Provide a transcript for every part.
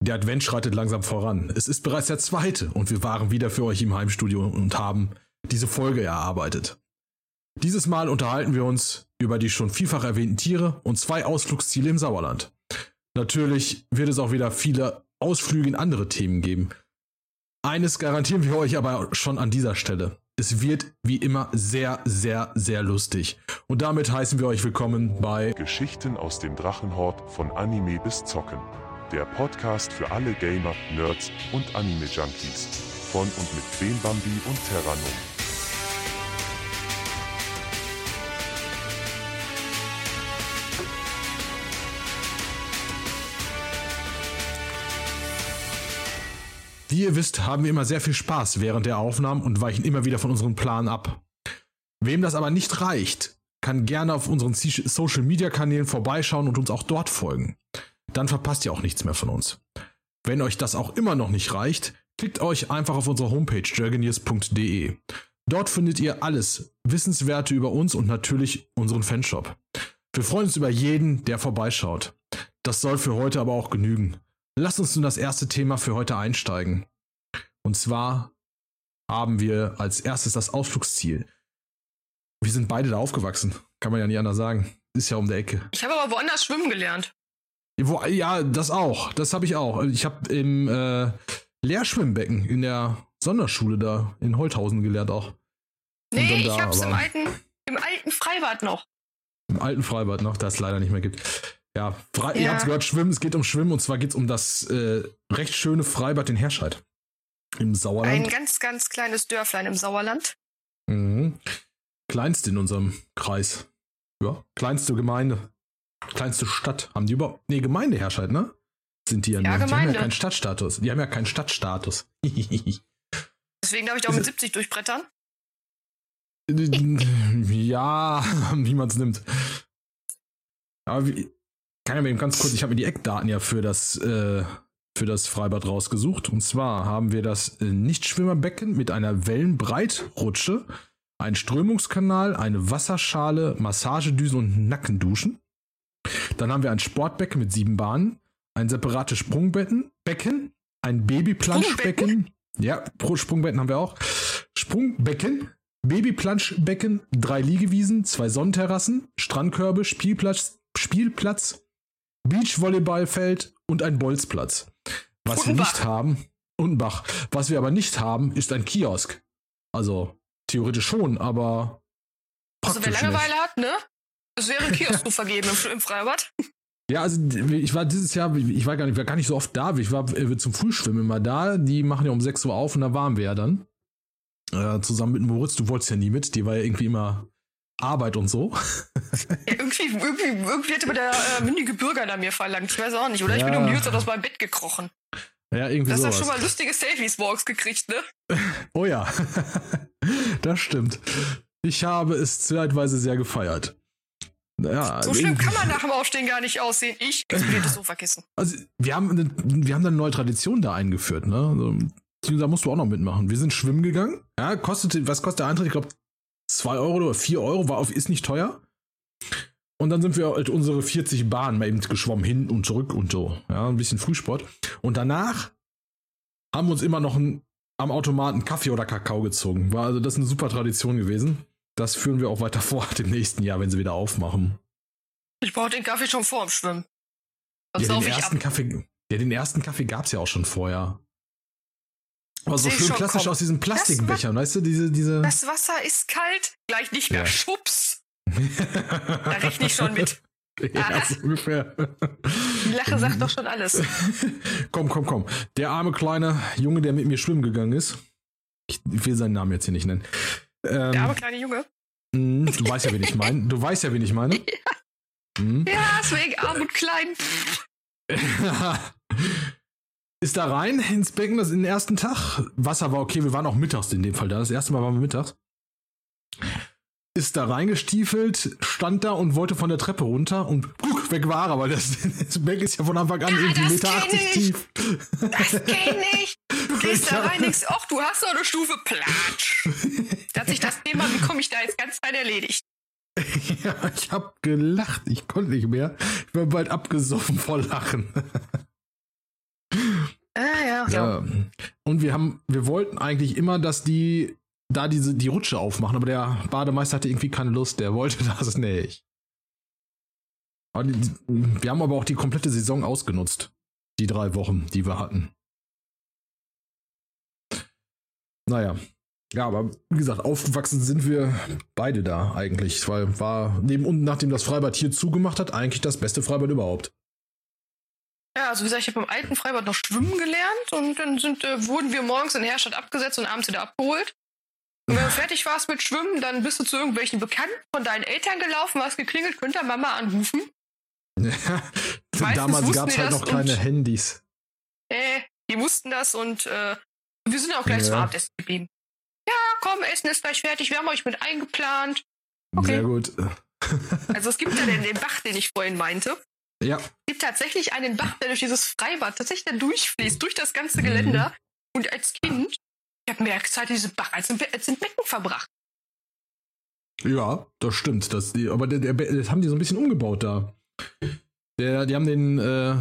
Der Advent schreitet langsam voran. Es ist bereits der zweite und wir waren wieder für euch im Heimstudio und haben diese Folge erarbeitet. Dieses Mal unterhalten wir uns über die schon vielfach erwähnten Tiere und zwei Ausflugsziele im Sauerland. Natürlich wird es auch wieder viele Ausflüge in andere Themen geben. Eines garantieren wir euch aber schon an dieser Stelle. Es wird wie immer sehr, sehr, sehr lustig. Und damit heißen wir euch willkommen bei Geschichten aus dem Drachenhort von Anime bis Zocken. Der Podcast für alle Gamer, Nerds und Anime-Junkies. Von und mit Quenbambi und Terranum. Wie ihr wisst, haben wir immer sehr viel Spaß während der Aufnahmen und weichen immer wieder von unserem Plan ab. Wem das aber nicht reicht, kann gerne auf unseren Social Media Kanälen vorbeischauen und uns auch dort folgen. Dann verpasst ihr auch nichts mehr von uns. Wenn euch das auch immer noch nicht reicht, klickt euch einfach auf unsere Homepage jergenius.de. Dort findet ihr alles Wissenswerte über uns und natürlich unseren Fanshop. Wir freuen uns über jeden, der vorbeischaut. Das soll für heute aber auch genügen. Lasst uns nun das erste Thema für heute einsteigen. Und zwar haben wir als erstes das Ausflugsziel. Wir sind beide da aufgewachsen. Kann man ja nicht anders sagen. Ist ja um der Ecke. Ich habe aber woanders schwimmen gelernt. Wo, ja, das auch. Das habe ich auch. Ich habe im äh, Lehrschwimmbecken in der Sonderschule da in Holthausen gelernt auch. Nee, ich da, hab's im alten, im alten Freibad noch. Im alten Freibad noch, das es leider nicht mehr gibt. Ja, Fre ja. ihr habt gehört, Schwimmen, es geht um Schwimmen und zwar geht es um das äh, recht schöne Freibad in Herscheid. Im Sauerland. Ein ganz, ganz kleines Dörflein im Sauerland. Mhm. Kleinste in unserem Kreis. Ja, kleinste Gemeinde. Kleinste Stadt. Haben die überhaupt. Nee, Gemeinde Herscheid, ne? Sind die ja, ja. Gemeinde. Die haben ja keinen Stadtstatus. Die haben ja keinen Stadtstatus. Deswegen darf ich auch mit 70 durchbrettern. ja, wie man es nimmt. Aber wie, kann ja mal eben ganz kurz, ich habe mir die Eckdaten ja für das, äh, für das Freibad rausgesucht. Und zwar haben wir das äh, Nichtschwimmerbecken mit einer Wellenbreitrutsche, ein Strömungskanal, eine Wasserschale, Massagedüsen und Nackenduschen. Dann haben wir ein Sportbecken mit sieben Bahnen, ein separates Sprungbecken, Becken, ein Babyplanschbecken. Ja, pro Sprungbecken haben wir auch. Sprungbecken, Babyplanschbecken, drei Liegewiesen, zwei Sonnenterrassen, Strandkörbe, Spielplatz, Spielplatz, Beachvolleyballfeld und ein Bolzplatz. Was wir nicht haben, und ein Bach. Was wir aber nicht haben, ist ein Kiosk. Also theoretisch schon, aber also wer Langeweile nicht. hat, ne? Es wäre Kiosk zu vergeben im, im Freibad. Ja, also ich war dieses Jahr, ich war gar nicht, war gar nicht so oft da. Ich war äh, zum Frühschwimmen immer da. Die machen ja um 6 Uhr auf und da waren wir ja dann. Äh, zusammen mit Moritz. Du wolltest ja nie mit. Die war ja irgendwie immer Arbeit und so. Ja, irgendwie, irgendwie, irgendwie hätte mir der äh, mündige Bürger da mir verlangt. Ich weiß auch nicht. Oder ja. ich bin um die Uhrzeit aus meinem Bett gekrochen. Ja, irgendwie so. Du hast schon mal lustige Selfies-Walks gekriegt, ne? Oh ja. das stimmt. Ich habe es zeitweise sehr gefeiert. Ja, so schlimm kann man nach dem Aufstehen gar nicht aussehen. Ich explodiertes Sofakissen. Also, wir haben, eine, wir haben eine neue Tradition da eingeführt, ne? Also, da musst du auch noch mitmachen. Wir sind schwimmen gegangen. Ja, kostet, was kostet der Eintritt? Ich glaube, 2 Euro oder 4 Euro, war auf, ist nicht teuer. Und dann sind wir halt unsere 40 Bahnen mal eben geschwommen, hin und zurück und so. Ja, ein bisschen Frühsport. Und danach haben wir uns immer noch ein, am Automaten Kaffee oder Kakao gezogen. War also das ist eine super Tradition gewesen. Das führen wir auch weiter fort im nächsten Jahr, wenn sie wieder aufmachen. Ich brauche den Kaffee schon vor dem Schwimmen. Sonst ja, den ersten Kaffee, ja, den ersten Kaffee gab's ja auch schon vorher. Aber so schön klassisch kommen. aus diesen Plastikbechern, weißt du, diese, diese. Das Wasser ist kalt, gleich nicht mehr ja. Schubs. da rechne ich schon mit. Ja, so ungefähr. Die Lache sagt doch schon alles. komm, komm, komm. Der arme kleine Junge, der mit mir schwimmen gegangen ist. Ich will seinen Namen jetzt hier nicht nennen. Ähm, der arme kleine Junge. Mh, du weißt ja, wen ich meine. Du weißt ja, wen ich meine. Ja, hm? ja deswegen arm und klein. ist da rein ins Becken, das in den ersten Tag. Wasser war okay, wir waren auch mittags in dem Fall da. Das erste Mal waren wir mittags. Ist da reingestiefelt, stand da und wollte von der Treppe runter und guck, weg war er, weil das, das Becken ist ja von Anfang an ja, irgendwie Meter 80 tief. Das geht nicht. Du gehst da rein, denkst, ach, du hast doch eine Stufe, platsch. Da hat sich das Thema, wie komme ich da jetzt ganz rein erledigt. Ja, ich hab gelacht, ich konnte nicht mehr. Ich war bald abgesoffen vor Lachen. Ach ja. Ja. Und wir haben, wir wollten eigentlich immer, dass die da diese die Rutsche aufmachen, aber der Bademeister hatte irgendwie keine Lust, der wollte das nicht. Aber wir haben aber auch die komplette Saison ausgenutzt. Die drei Wochen, die wir hatten. Naja. Ja, aber wie gesagt, aufgewachsen sind wir beide da eigentlich, weil war neben und nachdem das Freibad hier zugemacht hat, eigentlich das beste Freibad überhaupt. Ja, also wie gesagt, ich habe im alten Freibad noch schwimmen gelernt und dann sind, äh, wurden wir morgens in Herstadt abgesetzt und abends wieder abgeholt. Und wenn du fertig warst mit Schwimmen, dann bist du zu irgendwelchen Bekannten von deinen Eltern gelaufen, hast geklingelt, könnt ihr Mama anrufen. Damals wussten gab es halt noch keine und- Handys. Äh, die wussten das und äh, wir sind auch gleich zum Ja. Abendessen geblieben. Ja, komm, Essen ist gleich fertig, wir haben euch mit eingeplant. Okay. Sehr gut. Also es gibt ja den, den Bach, den ich vorhin meinte. Ja, Es gibt tatsächlich einen Bach, der durch dieses Freibad tatsächlich da durchfließt, durch das Mhm. ganze Geländer. Und als Kind, ich habe mehr Zeit in diesem Bach als im, Be- als im Becken verbracht. ja, das stimmt. Das, die, aber der, der, das haben die so ein bisschen umgebaut da. Der, die haben den äh,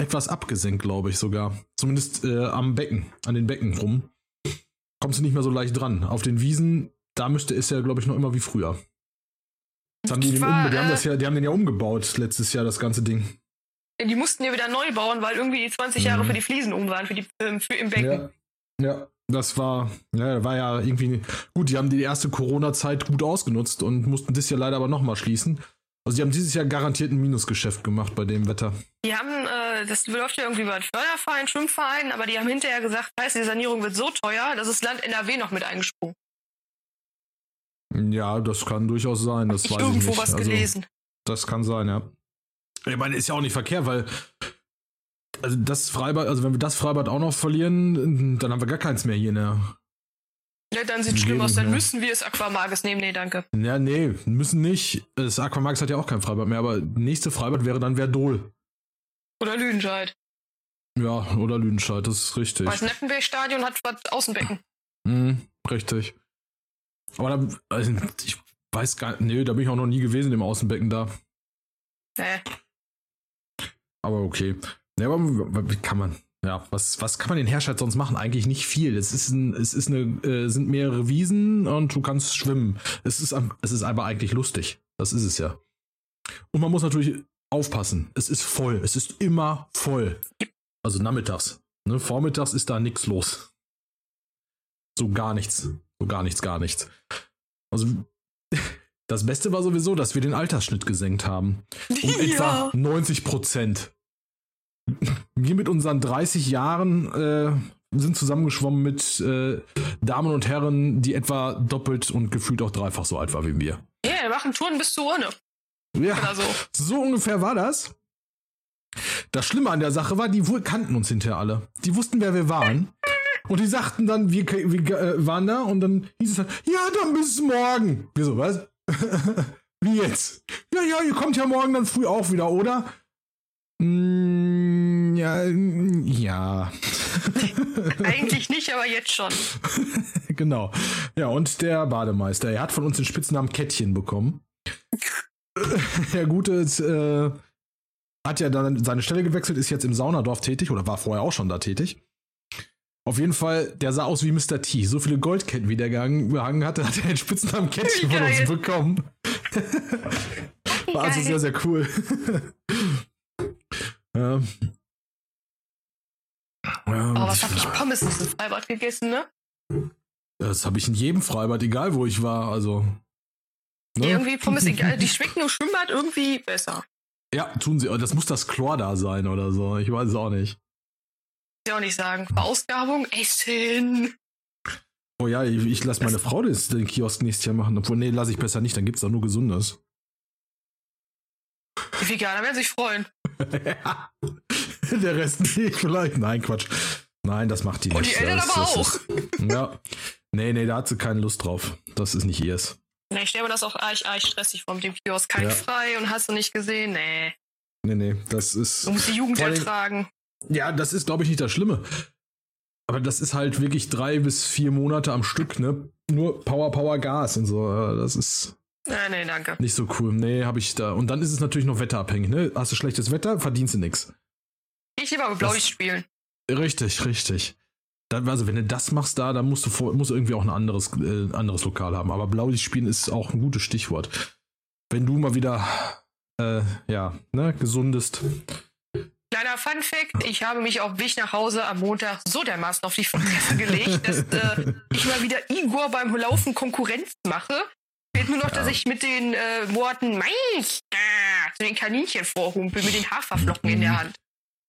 etwas abgesenkt, glaube ich sogar. Zumindest äh, am Becken, an den Becken rum. Kommst du nicht mehr so leicht dran. Auf den Wiesen, da müsste es ja, glaube ich, noch immer wie früher. Das haben die, den war, um, die, haben äh, das ja, die haben den ja umgebaut letztes Jahr, das ganze Ding. Die mussten ja wieder neu bauen, weil irgendwie die 20 Jahre Mhm. für die Fliesen um waren, für, die, ähm, für im Becken. Ja, ja, das war, ja, war ja irgendwie gut. Die haben die erste Corona-Zeit gut ausgenutzt und mussten das Jahr leider aber nochmal schließen. Also die haben dieses Jahr garantiert ein Minusgeschäft gemacht bei dem Wetter. Die haben, äh, das läuft ja irgendwie über einen Förderverein, Schwimmverein, aber die haben hinterher gesagt, scheiße, die Sanierung wird so teuer, dass das Land NRW noch mit eingesprungen. Ja, das kann durchaus sein. Das ich weiß irgendwo ich nicht. was also, gelesen. Das kann sein, ja. Ich meine, ist ja auch nicht verkehrt, weil also das Freibad, also wenn wir das Freibad auch noch verlieren, dann haben wir gar keins mehr hier in der. Ja, dann sieht Umgebung, schlimm aus, dann ja. müssen wir es Aquamages nehmen. Nee, danke. Ja, nee, müssen nicht. Das Aquamax hat ja auch kein Freibad mehr, aber nächste Freibad wäre dann Verdol. Oder Lüdenscheid. Ja, oder Lüdenscheid, das ist richtig. Weil das Neppenberg-Stadion hat was Außenbecken. Mhm, richtig. Aber da, also, ich weiß gar nicht, nee, da bin ich auch noch nie gewesen im Außenbecken da. Nee. Aber okay. Ja, aber wie kann man, ja, was, was kann man in Herscheid sonst machen? Eigentlich nicht viel. Es ist ein, es ist eine, äh, sind mehrere Wiesen und du kannst schwimmen. Es ist, es ist aber eigentlich lustig. Das ist es ja. Und man muss natürlich aufpassen. Es ist voll. Es ist immer voll. Also nachmittags. Ne, vormittags ist da nichts los. So gar nichts. So gar nichts, gar nichts. Also das Beste war sowieso, dass wir den Altersschnitt gesenkt haben. Um etwa 90 Prozent. Wir mit unseren 30 Jahren äh, sind zusammengeschwommen mit äh, Damen und Herren, die etwa doppelt und gefühlt auch dreifach so alt war wie wir. Ja, wir machen Touren bis zur Urne. Ja, so. so ungefähr war das. Das Schlimme an der Sache war, die wohl kannten uns hinterher alle. Die wussten, wer wir waren. Und die sagten dann, wir, wir äh, waren da und dann hieß es dann, ja, dann bis morgen. Wir so, was? Wie jetzt? Ja, ja, ihr kommt ja morgen dann früh auch wieder, oder? Mm, ja, mm, ja. Eigentlich nicht, aber jetzt schon. genau. Ja, und der Bademeister, er hat von uns den Spitznamen Kettchen bekommen. Der Gute äh, hat ja dann seine Stelle gewechselt, ist jetzt im Saunadorf tätig oder war vorher auch schon da tätig. Auf jeden Fall, der sah aus wie Mr. T. So viele Goldketten, wie der gehangen hatte, hat er den Spitznamen Kettchen von uns bekommen. War also sehr, sehr cool. Ähm. Ähm, Aber was hab ich Pommes in diesem Freibad gegessen, ne? Das habe ich in jedem Freibad, egal wo ich war. Also. ne? Irgendwie Pommes, egal. Die schmecken im Schwimmbad irgendwie besser. Ja, tun sie. Das muss das Chlor da sein oder so. Ich weiß es auch nicht. Ich auch nicht sagen. Verausgabung, Essen. Oh ja, ich, ich lasse meine Frau das, den Kiosk nächstes Jahr machen. Obwohl, nee, lasse ich besser nicht. Dann gibt's doch nur Gesundes. Die Veganer werden sich freuen. Der Rest nicht, vielleicht. Nein, Quatsch. Nein, das macht die nicht. Und die Eltern aber das auch. Ist, ja. Nee, nee, da hat sie keine Lust drauf. Das ist nicht ihrs. Na, ich stelle mir das auch arg, arg stressig vor mit dem Kiosk. Kein Ja. frei und hast du nicht gesehen? Nee. Nee, nee, das ist. Du musst die Jugend allem- ertragen. Ja, das ist, glaube ich, nicht das Schlimme. Aber das ist halt wirklich drei bis vier Monate am Stück, ne? Nur Power, Power, Gas und so. Das ist Nee, nee, danke. nicht so cool. Nee, habe ich da. Und dann ist es natürlich noch wetterabhängig, ne? Hast du schlechtes Wetter, verdienst du nix. Ich lieber Blaulicht spielen. Richtig, richtig. Dann, also wenn du das machst da, dann musst du, vor, musst du irgendwie auch ein anderes, äh, anderes Lokal haben. Aber Blaulicht spielen ist auch ein gutes Stichwort. Wenn du mal wieder, äh, ja, ne, gesundest. Kleiner Fun Fact, ich habe mich auf Weg nach Hause am Montag so dermaßen auf die Fresse gelegt, dass äh, ich mal wieder Igor beim Laufen Konkurrenz mache. Fehlt nur noch, Ja. dass ich mit den äh, Worten Meister zu den Kaninchen vorhumpel, mit den Haferflocken in der Hand.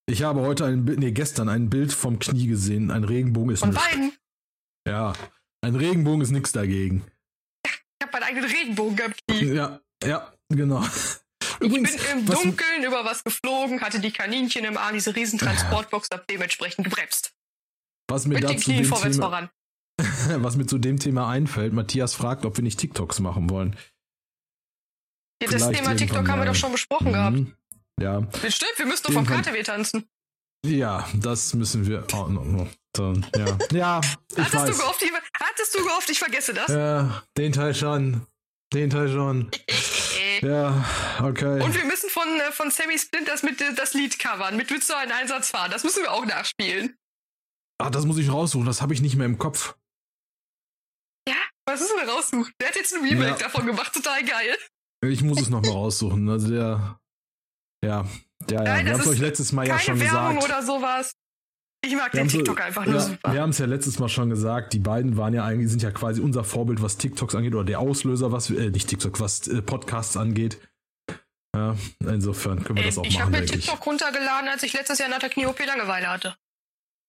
Ich habe heute ein Bild, nee, gestern ein Bild vom Knie gesehen. Ein Regenbogen ist Von nichts. beiden. Ja, ein Regenbogen ist nichts dagegen. Ich habe meinen eigenen Regenbogen am Knie. Ja, ja, genau. Ich Übrigens, bin im Dunkeln über was geflogen, hatte die Kaninchen im Arm, diese riesen Transportbox, hab dementsprechend gebremst. was mir Mit den dazu Knien dem vorwärts Thema, voran. was mir zu dem Thema einfällt, Matthias fragt, ob wir nicht TikToks machen wollen. Ja, das vielleicht Thema TikTok haben wir doch schon besprochen gehabt. Mhm. Ja, Stimmt, wir müssen doch vom KTW tanzen. ja, das müssen wir. Oh, no, no. Dann, ja, ja, ich Hattest du, weiß. gehofft, ich, hattest du gehofft, ich vergesse das? Ja, den Teil schon. Den Teil schon. Ja, okay. Und wir müssen von, äh, von Sammy Splinters mit äh, das Lied covern, mit Willst du einen Einsatz fahren? Das müssen wir auch nachspielen. Ah, das muss ich raussuchen, das habe ich nicht mehr im Kopf. Ja, was müssen wir raussuchen? Der hat jetzt ein Remake Ja. davon gemacht, total geil. Ich muss es nochmal raussuchen. Also der. Ja, ja, ja. Nein, wir das haben es euch ist letztes Mal ja schon Werbung gesagt. oder sowas. Ich mag Wir den haben so- TikTok einfach nur ja, super. Wir haben es ja letztes Mal schon gesagt, die beiden waren ja eigentlich, sind ja quasi unser Vorbild, was TikToks angeht, oder der Auslöser, was, äh, nicht TikTok, was äh, Podcasts angeht. Ja, insofern können wir das Ey, auch ich habe machen, mir denke ich. TikTok runtergeladen, als ich letztes Jahr nach der Knie-OP Langeweile hatte.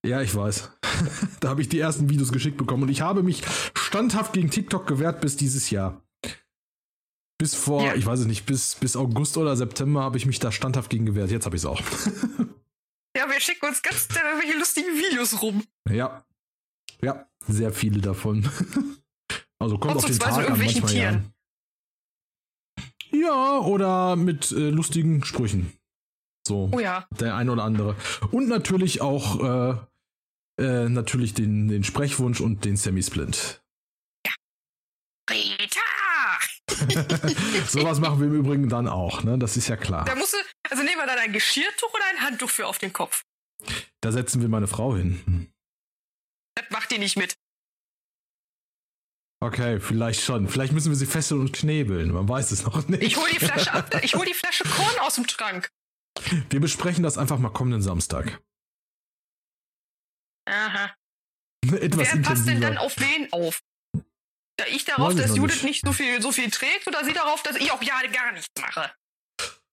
Ja, ich weiß. da habe ich die ersten Videos geschickt bekommen und ich habe mich standhaft gegen TikTok gewehrt bis dieses Jahr. Bis vor, Ja. ich weiß es nicht, bis, bis August oder September habe ich mich da standhaft gegen gewehrt. Jetzt habe ich es auch. Ja, wir schicken uns ganz äh, irgendwelche lustigen Videos rum. ja. Ja, sehr viele davon. also kommt auf den Tag an manchmal ja. Ja, oder mit äh, lustigen Sprüchen. So. Oh ja. der ein oder andere. Und natürlich auch äh, äh, natürlich den, den Sprechwunsch und den Semi-Splint. Rita! Sowas machen wir im Übrigen dann auch, ne? Das ist ja klar. Da musst du, also nehmen wir dann ein Geschirrtuch oder ein Handtuch für auf den Kopf. Da setzen wir meine Frau hin. Das macht die nicht mit. Okay, vielleicht schon. Vielleicht müssen wir sie fesseln und knebeln. Man weiß es noch nicht. Ich hol die Flasche ab, ich hol die Flasche Korn aus dem Schrank. Wir besprechen das einfach mal kommenden Samstag. Aha. Etwas Wer passt denn dann auf wen auf? Da ich darauf, Weiß ich dass noch Judith nicht. nicht so viel, so viel trägt oder sie darauf, dass ich auch ja gar nichts mache?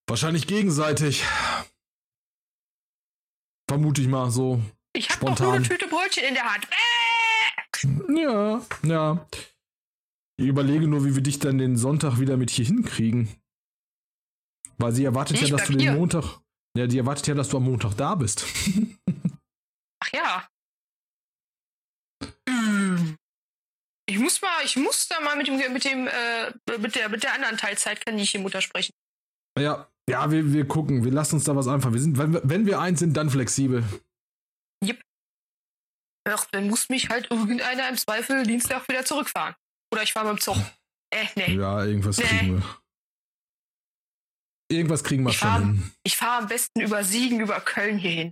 Wahrscheinlich gegenseitig. Vermute ich mal so. Ich habe doch nur eine Tüte Brötchen in der Hand. Äh! Ja, ja. Ich überlege nur, wie wir dich dann den Sonntag wieder mit hier hinkriegen. Weil sie erwartet Ich ja, dass du den hier. Montag. Ja, die erwartet ja, dass du am Montag da bist. Ach ja. Hm. Ich muss mal, ich muss da mal mit dem, mit dem, äh, mit der, mit der anderen Teilzeit-Kaninchenmutter sprechen. ja, ja, wir, wir gucken. Wir lassen uns da was einfallen. Wir sind, wenn, wir- wenn wir eins sind, dann flexibel. Ach, dann muss mich halt irgendeiner im Zweifel Dienstag wieder zurückfahren. Oder ich fahre mit dem Zug. Äh, nee. Ja, irgendwas Nee. kriegen wir. Irgendwas kriegen wir Ich schon fahr- hin. Ich fahre am besten über Siegen, über Köln hierhin.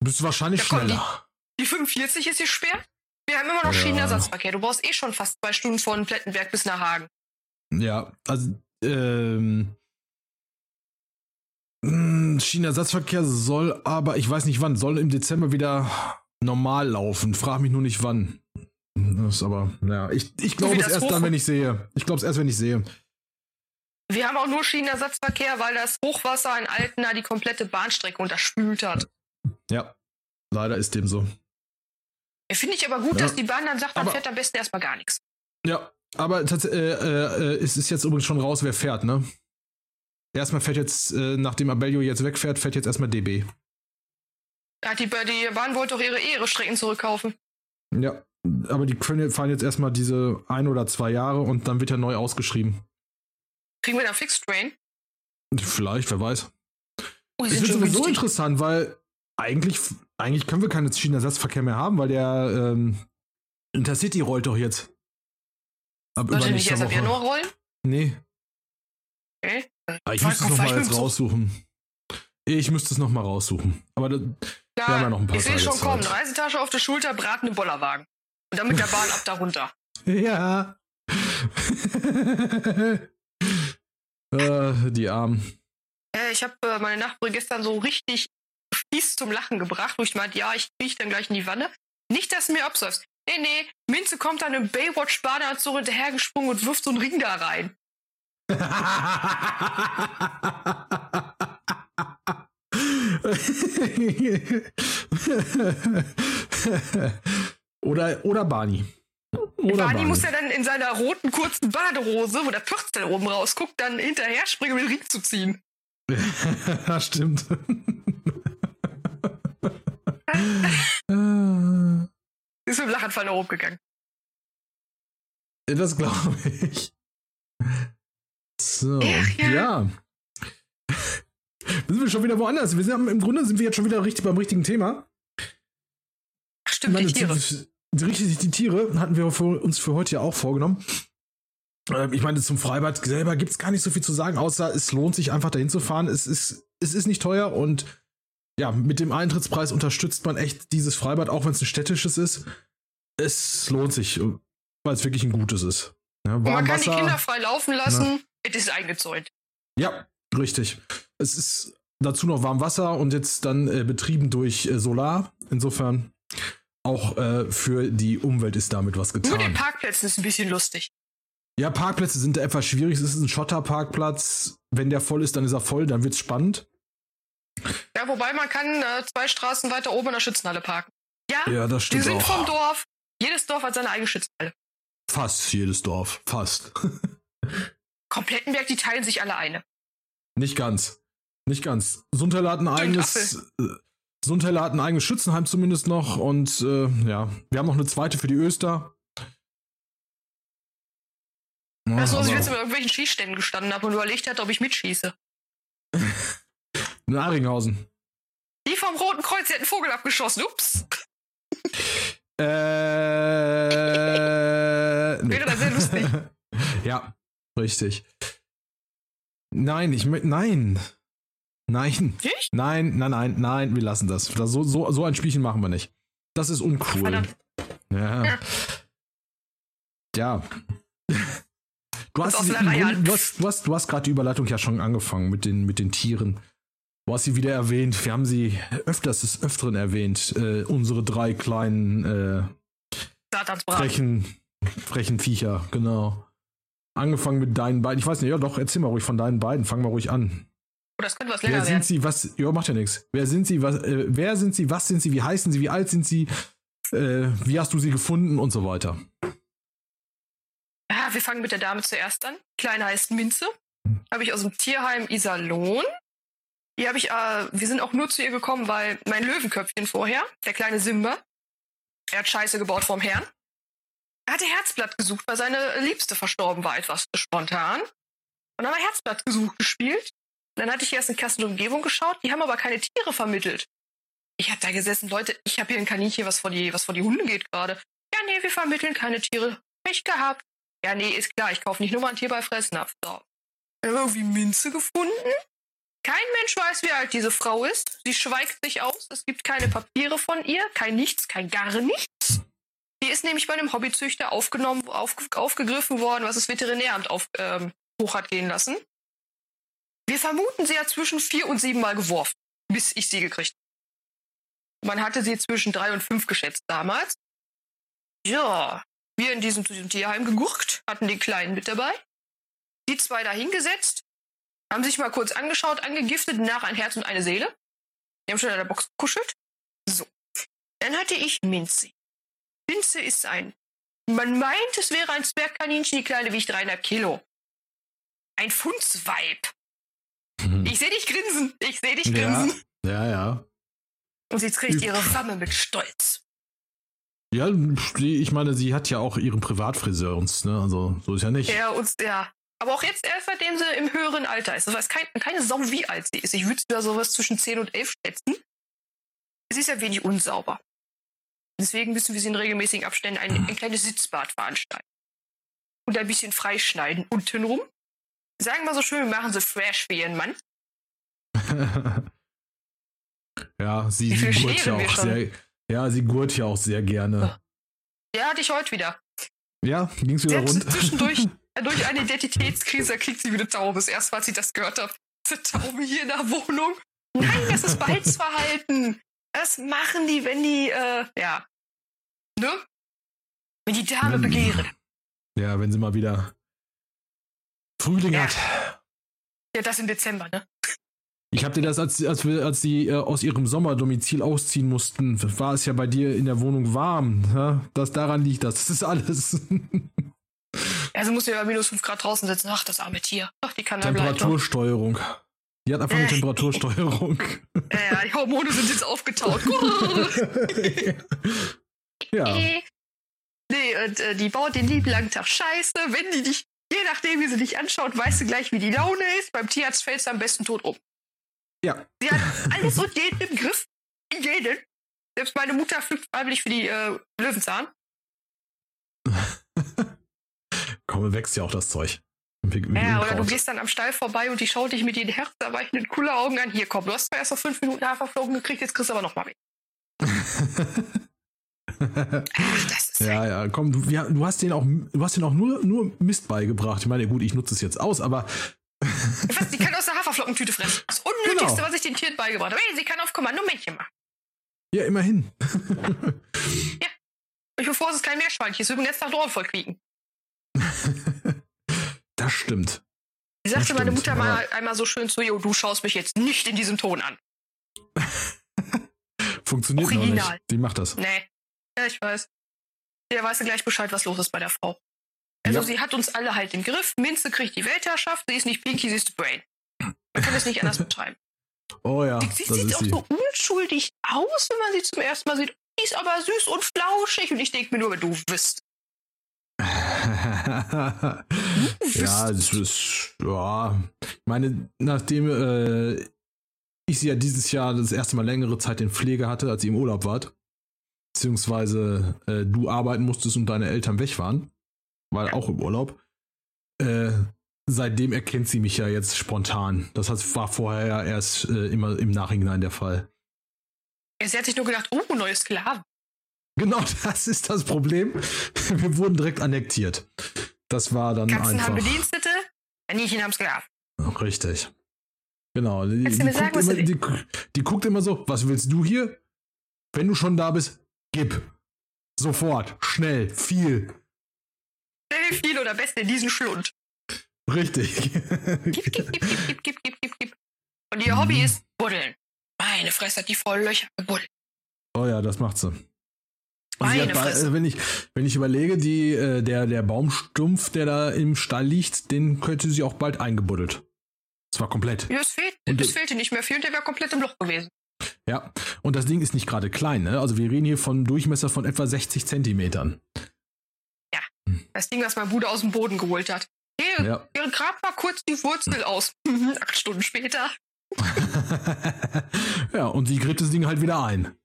Du bist wahrscheinlich komm, schneller. Die 45 ist gesperrt. Wir haben immer noch Ja. Schienenersatzverkehr. Du brauchst eh schon fast zwei Stunden von Plettenberg bis nach Hagen. Ja, also, ähm. mh, Schienenersatzverkehr soll aber, ich weiß nicht wann, soll im Dezember wieder normal laufen. Frag mich nur nicht wann. Das ist aber, ja, ich, ich glaube es erst dann, wenn ich sehe. Ich glaube es erst, wenn ich sehe. Wir haben auch nur Schienenersatzverkehr, weil das Hochwasser in Altena die komplette Bahnstrecke unterspült hat. Ja, leider ist dem so. Finde ich aber gut, Ja. dass die Bahn dann sagt, dann Aber- fährt am besten erstmal gar nichts. Ja, aber tats- äh, äh, äh, es ist jetzt übrigens schon raus, wer fährt, ne? Erstmal fährt jetzt, äh, nachdem Abellio jetzt wegfährt, fährt jetzt erstmal DB. Ja, die, die Bahn wollte doch ihre, ihre Strecken zurückkaufen. Ja, aber die können, fahren jetzt erstmal diese ein oder zwei Jahre und dann wird ja neu ausgeschrieben. Kriegen wir da Fixed Train? Vielleicht, wer weiß. Oh, Es wird sowieso interessant, weil eigentlich, eigentlich können wir keinen Schienenersatzverkehr mehr haben, weil der ähm, Intercity rollt doch jetzt. Ab Sollte nicht erst ab. Januar rollen? Nee, Okay. Ah, ich Fahr- müsste es nochmal jetzt raussuchen. Ich müsste es nochmal raussuchen. Aber Ja, Wir haben ja noch ein paar ich sehe schon kommen. Reisetasche auf der Schulter, bratende Bollerwagen. Und dann mit der Bahn ab da runter. Ja. äh, die Armen. Äh, ich habe äh, meine Nachbarin gestern so richtig fies zum Lachen gebracht, wo ich meinte, ja, ich kriege dann gleich in die Wanne. Nicht, dass du mir absäufst. Nee, nee, Minze kommt dann im Baywatch-Badeanzug hinterhergesprungen und wirft so einen Ring da rein. oder, oder Barney. Oder Barney muss ja dann in seiner roten kurzen Badehose, wo der Pürzel oben rausguckt, dann hinterher springen, um den Ring zu ziehen. ja, stimmt. Ist mit dem Lachanfall nach oben gegangen. das glaube ich. So, Ach, ja. ja. Sind wir schon wieder woanders? Wir sind, Im Grunde sind wir jetzt schon wieder richtig beim richtigen Thema. Ach, stimmt, die Tiere. Richtig, die Tiere hatten wir für, uns für heute ja auch vorgenommen. Ähm, Ich meine, zum Freibad selber gibt es gar nicht so viel zu sagen, außer es lohnt sich einfach dahin zu fahren. Es ist, es ist nicht teuer und ja, mit dem Eintrittspreis unterstützt man echt dieses Freibad, auch wenn es ein städtisches ist. Es lohnt sich, weil es wirklich ein gutes ist. Ja, man kann die Kinder frei laufen lassen. Es ist eingezäunt. ja, richtig. Es ist dazu noch warm Wasser und jetzt dann äh, betrieben durch äh, Solar. Insofern auch äh, für die Umwelt ist damit was Nur den getan. Parkplätzen ist ein bisschen lustig. Ja, Parkplätze sind etwas schwierig. Es ist ein Schotterparkplatz. Wenn der voll ist, dann ist er voll, dann wird's spannend. Ja, wobei man kann äh, zwei Straßen weiter oben in der Schützenhalle parken. Ja, Ja, das die stimmt sind auch. vom Dorf. Jedes Dorf hat seine eigene Schützenhalle. Fast jedes Dorf. Fast. Komplettenberg, die teilen sich alle eine. Nicht ganz. Nicht ganz. Sundheiler hat ein eigenes. Äh, Sundheiler hat ein eigenes Schützenheim zumindest noch und äh, ja, wir haben noch eine zweite für die Öster. Ja, Achso, als ich jetzt über irgendwelchen Schießständen gestanden habe und überlegt hatte, ob ich mitschieße. in Aringhausen. Die vom Roten Kreuz, die hat einen Vogel abgeschossen. Ups. Äh. Wäre das sehr lustig. ja, richtig. Nein, ich möchte. Nein. Nein. Nicht? Nein, nein, nein, nein, wir lassen das. das so, so, so ein Spielchen machen wir nicht. Das ist uncool. Ja. Ja. Ja. Du hast, du hast, du hast, du hast gerade die Überleitung ja schon angefangen mit den, mit den Tieren. Du hast sie wieder erwähnt. Wir haben sie öfters des Öfteren erwähnt. Äh, unsere drei kleinen äh, frechen, frechen Viecher, genau. Angefangen mit deinen beiden. Ich weiß nicht, ja doch, erzähl mal ruhig von deinen beiden. Fang mal ruhig an. Oh, das könnte was Wer länger sind werden. sie? Was? Ja, macht ja nichts. Wer sind sie? Was? Äh, wer sind sie? Was sind sie? Wie heißen sie? Wie alt sind sie? Äh, wie hast du sie gefunden und so weiter? Ja, wir fangen mit der Dame zuerst an. Die Kleine heißt Minze. Hm. Habe ich aus dem Tierheim Iserlohn. Die habe ich, äh, wir sind auch nur zu ihr gekommen, weil mein Löwenköpfchen vorher, der kleine Simba, er hat Scheiße gebaut vorm Herrn. Er hatte Herzblatt gesucht, weil seine Liebste verstorben war, etwas spontan. Und dann haben wir Herzblatt gesucht gespielt. Dann hatte ich erst in Kassen der Umgebung geschaut, die haben aber keine Tiere vermittelt. Ich habe da gesessen, Leute, ich habe hier ein Kaninchen, was vor die, was vor die Hunde geht gerade. Ja, nee, wir vermitteln keine Tiere. Pech gehabt. Ja, nee, ist klar, ich kaufe nicht nur mal ein Tier bei Fressnapf. So. Irgendwie Minze gefunden. Kein Mensch weiß, wie alt diese Frau ist. Sie schweigt sich aus. Es gibt keine Papiere von ihr, kein nichts, kein gar nichts. Die ist nämlich bei einem Hobbyzüchter aufgenommen, auf, aufgegriffen worden, was das Veterinäramt auf, ähm, hoch hat gehen lassen. Wir vermuten, sie hat zwischen vier und sieben Mal geworfen, bis ich sie gekriegt habe. Man hatte sie zwischen drei und fünf geschätzt damals. Ja, wir in diesem, Tierheim gegurkt, hatten den Kleinen mit dabei. Die zwei da hingesetzt, haben sich mal kurz angeschaut, angegiftet, nach ein Herz und eine Seele. Die haben schon in der Box gekuschelt. So. Dann hatte ich Minze. Minze ist ein, man meint, es wäre ein Zwergkaninchen, die Kleine wiegt dreieinhalb Kilo. Ein Fundsweib. Ich sehe dich grinsen. Ich sehe dich Ja, grinsen. ja, ja. Und sie trägt ihre Wamme mit Stolz. Ja, ich meine, sie hat ja auch ihren Privatfriseur und, ne, also so ist ja nicht. Ja, und ja. Aber auch jetzt erst, seitdem sie im höheren Alter ist. Das weiß kein, keine Sau, wie alt sie ist. Ich würde da sowas zwischen 10 und 11 schätzen. Sie ist ja wenig unsauber. Deswegen müssen wir sie in regelmäßigen Abständen ein, ein kleines Sitzbad veranstalten. Und ein bisschen freischneiden untenrum. Sagen wir so schön, wir machen sie fresh für ihren Mann. Ja, sie, Wie sie gurt ja auch sehr. Ja, sie gurt ja auch sehr gerne. Ja, hatte ich heute wieder. Ja, ging's wieder Selbst rund. zwischendurch durch eine Identitätskrise kriegt sie wieder Taube. Das erste Mal, als ich das gehört habe. Diese Taube hier in der Wohnung. Nein, das ist Balzverhalten. Das machen die, wenn die, äh, ja. Ne? Wenn die Dame begehren. Ja, wenn sie mal wieder Frühling Ja. hat. Ja, das im Dezember, ne? Ich hab dir das, als, als, wir, als sie äh, aus ihrem Sommerdomizil ausziehen mussten, war es ja bei dir in der Wohnung warm. Ja? Das daran liegt das. Das ist alles. Also muss ja bei minus 5 Grad draußen sitzen. Ach, das arme Tier. Ach, die kann bleiben. Temperatursteuerung. Die hat einfach eine Äh. Temperatursteuerung. Ja, die Hormone sind jetzt aufgetaut. ja. Nee, und äh, die baut den lieben langen Tag Scheiße. Wenn die dich, je nachdem, wie sie dich anschaut, weißt du gleich, wie die Laune ist. Beim Tierarzt fällst du am besten tot um. Ja. Sie hat alles und jeden im Griff. Jeden. Selbst meine Mutter fliegt freiwillig für die äh, Löwenzahn. Komm, wächst ja auch das Zeug. Wie, wie Ja, oder du gehst dann am Stall vorbei und die schaut dich mit ihren herzerweichenden Kulleraugen an. Hier, komm, du hast zwar erst noch fünf Minuten Haferflocken gekriegt, jetzt kriegst du aber noch mal. Ach, das ist ja, ja, komm, du, ja, du hast den auch, du hast den auch nur, nur Mist beigebracht. Ich meine, gut, ich nutze es jetzt aus, aber Was, die kann aus der Haferflockentüte fressen. Das Unnötigste, Genau. was ich den Tieren beigebracht habe. Hey, sie kann auf Kommando Männchen machen. ja, immerhin. Ich bevor es kein Meerschweinchen ist, übrigens Tag Dorn voll quieken. das stimmt. Die sagte meine Mutter mal einmal so schön zu, jo, du schaust mich jetzt nicht in diesem Ton an. Funktioniert noch Original. nicht. Die macht das. Nee. Ja, ich weiß. Der weiß ja gleich Bescheid, was los ist bei der Frau. Also Ja. sie hat uns alle halt im Griff. Minze kriegt die Weltherrschaft. Sie ist nicht Pinky, sie ist Brain. Man kann es nicht anders beschreiben. Oh ja, das sie sieht auch sie. so unschuldig aus, wenn man sie zum ersten Mal sieht. Die ist aber süß und flauschig. Und ich denke mir nur, wenn du wüsst. ja, das ist, ja. Ich meine, nachdem äh, ich sie ja dieses Jahr das erste Mal längere Zeit in Pflege hatte, als sie im Urlaub wart, beziehungsweise äh, du arbeiten musstest und deine Eltern weg waren, war auch im Urlaub, äh, seitdem erkennt sie mich ja jetzt spontan. Das heißt, war vorher ja erst äh, immer im Nachhinein der Fall. Sie hat sich nur gedacht, oh, neue Sklaven. Genau, das ist das Problem. Wir wurden direkt annektiert. Das war dann Katzen einfach. haben Bedienstete, Kaninchen haben Sklaven. Richtig. Genau. Die, die, guckt sagen, immer, die, die guckt immer so, was willst du hier? Wenn du schon da bist, gib. Sofort, schnell, viel. Schnell, viel oder best in diesen Schlund. Richtig. Gib, gib, gib, gib, gib, gib, gib, gib, gib. Und ihr Hobby Mhm. ist Buddeln. Meine Fresse hat die voll Löcher gebuddelt. oh ja, das macht sie. Äh, wenn, ich, wenn ich überlege, die, äh, der, der Baumstumpf, der da im Stall liegt, den könnte sie auch bald eingebuddelt. Zwar komplett. Ja, es, fehlt, Und es fehlte nicht mehr viel und der wäre komplett im Loch gewesen. Ja. Und das Ding ist nicht gerade klein, ne? Also wir reden hier von Durchmesser von etwa 60 Zentimetern. Das Ding, was mein Bruder aus dem Boden geholt hat. Hier, Ja. ihr grab mal kurz die Wurzel aus. Acht Stunden später. ja, und sie gräbt das Ding halt wieder ein.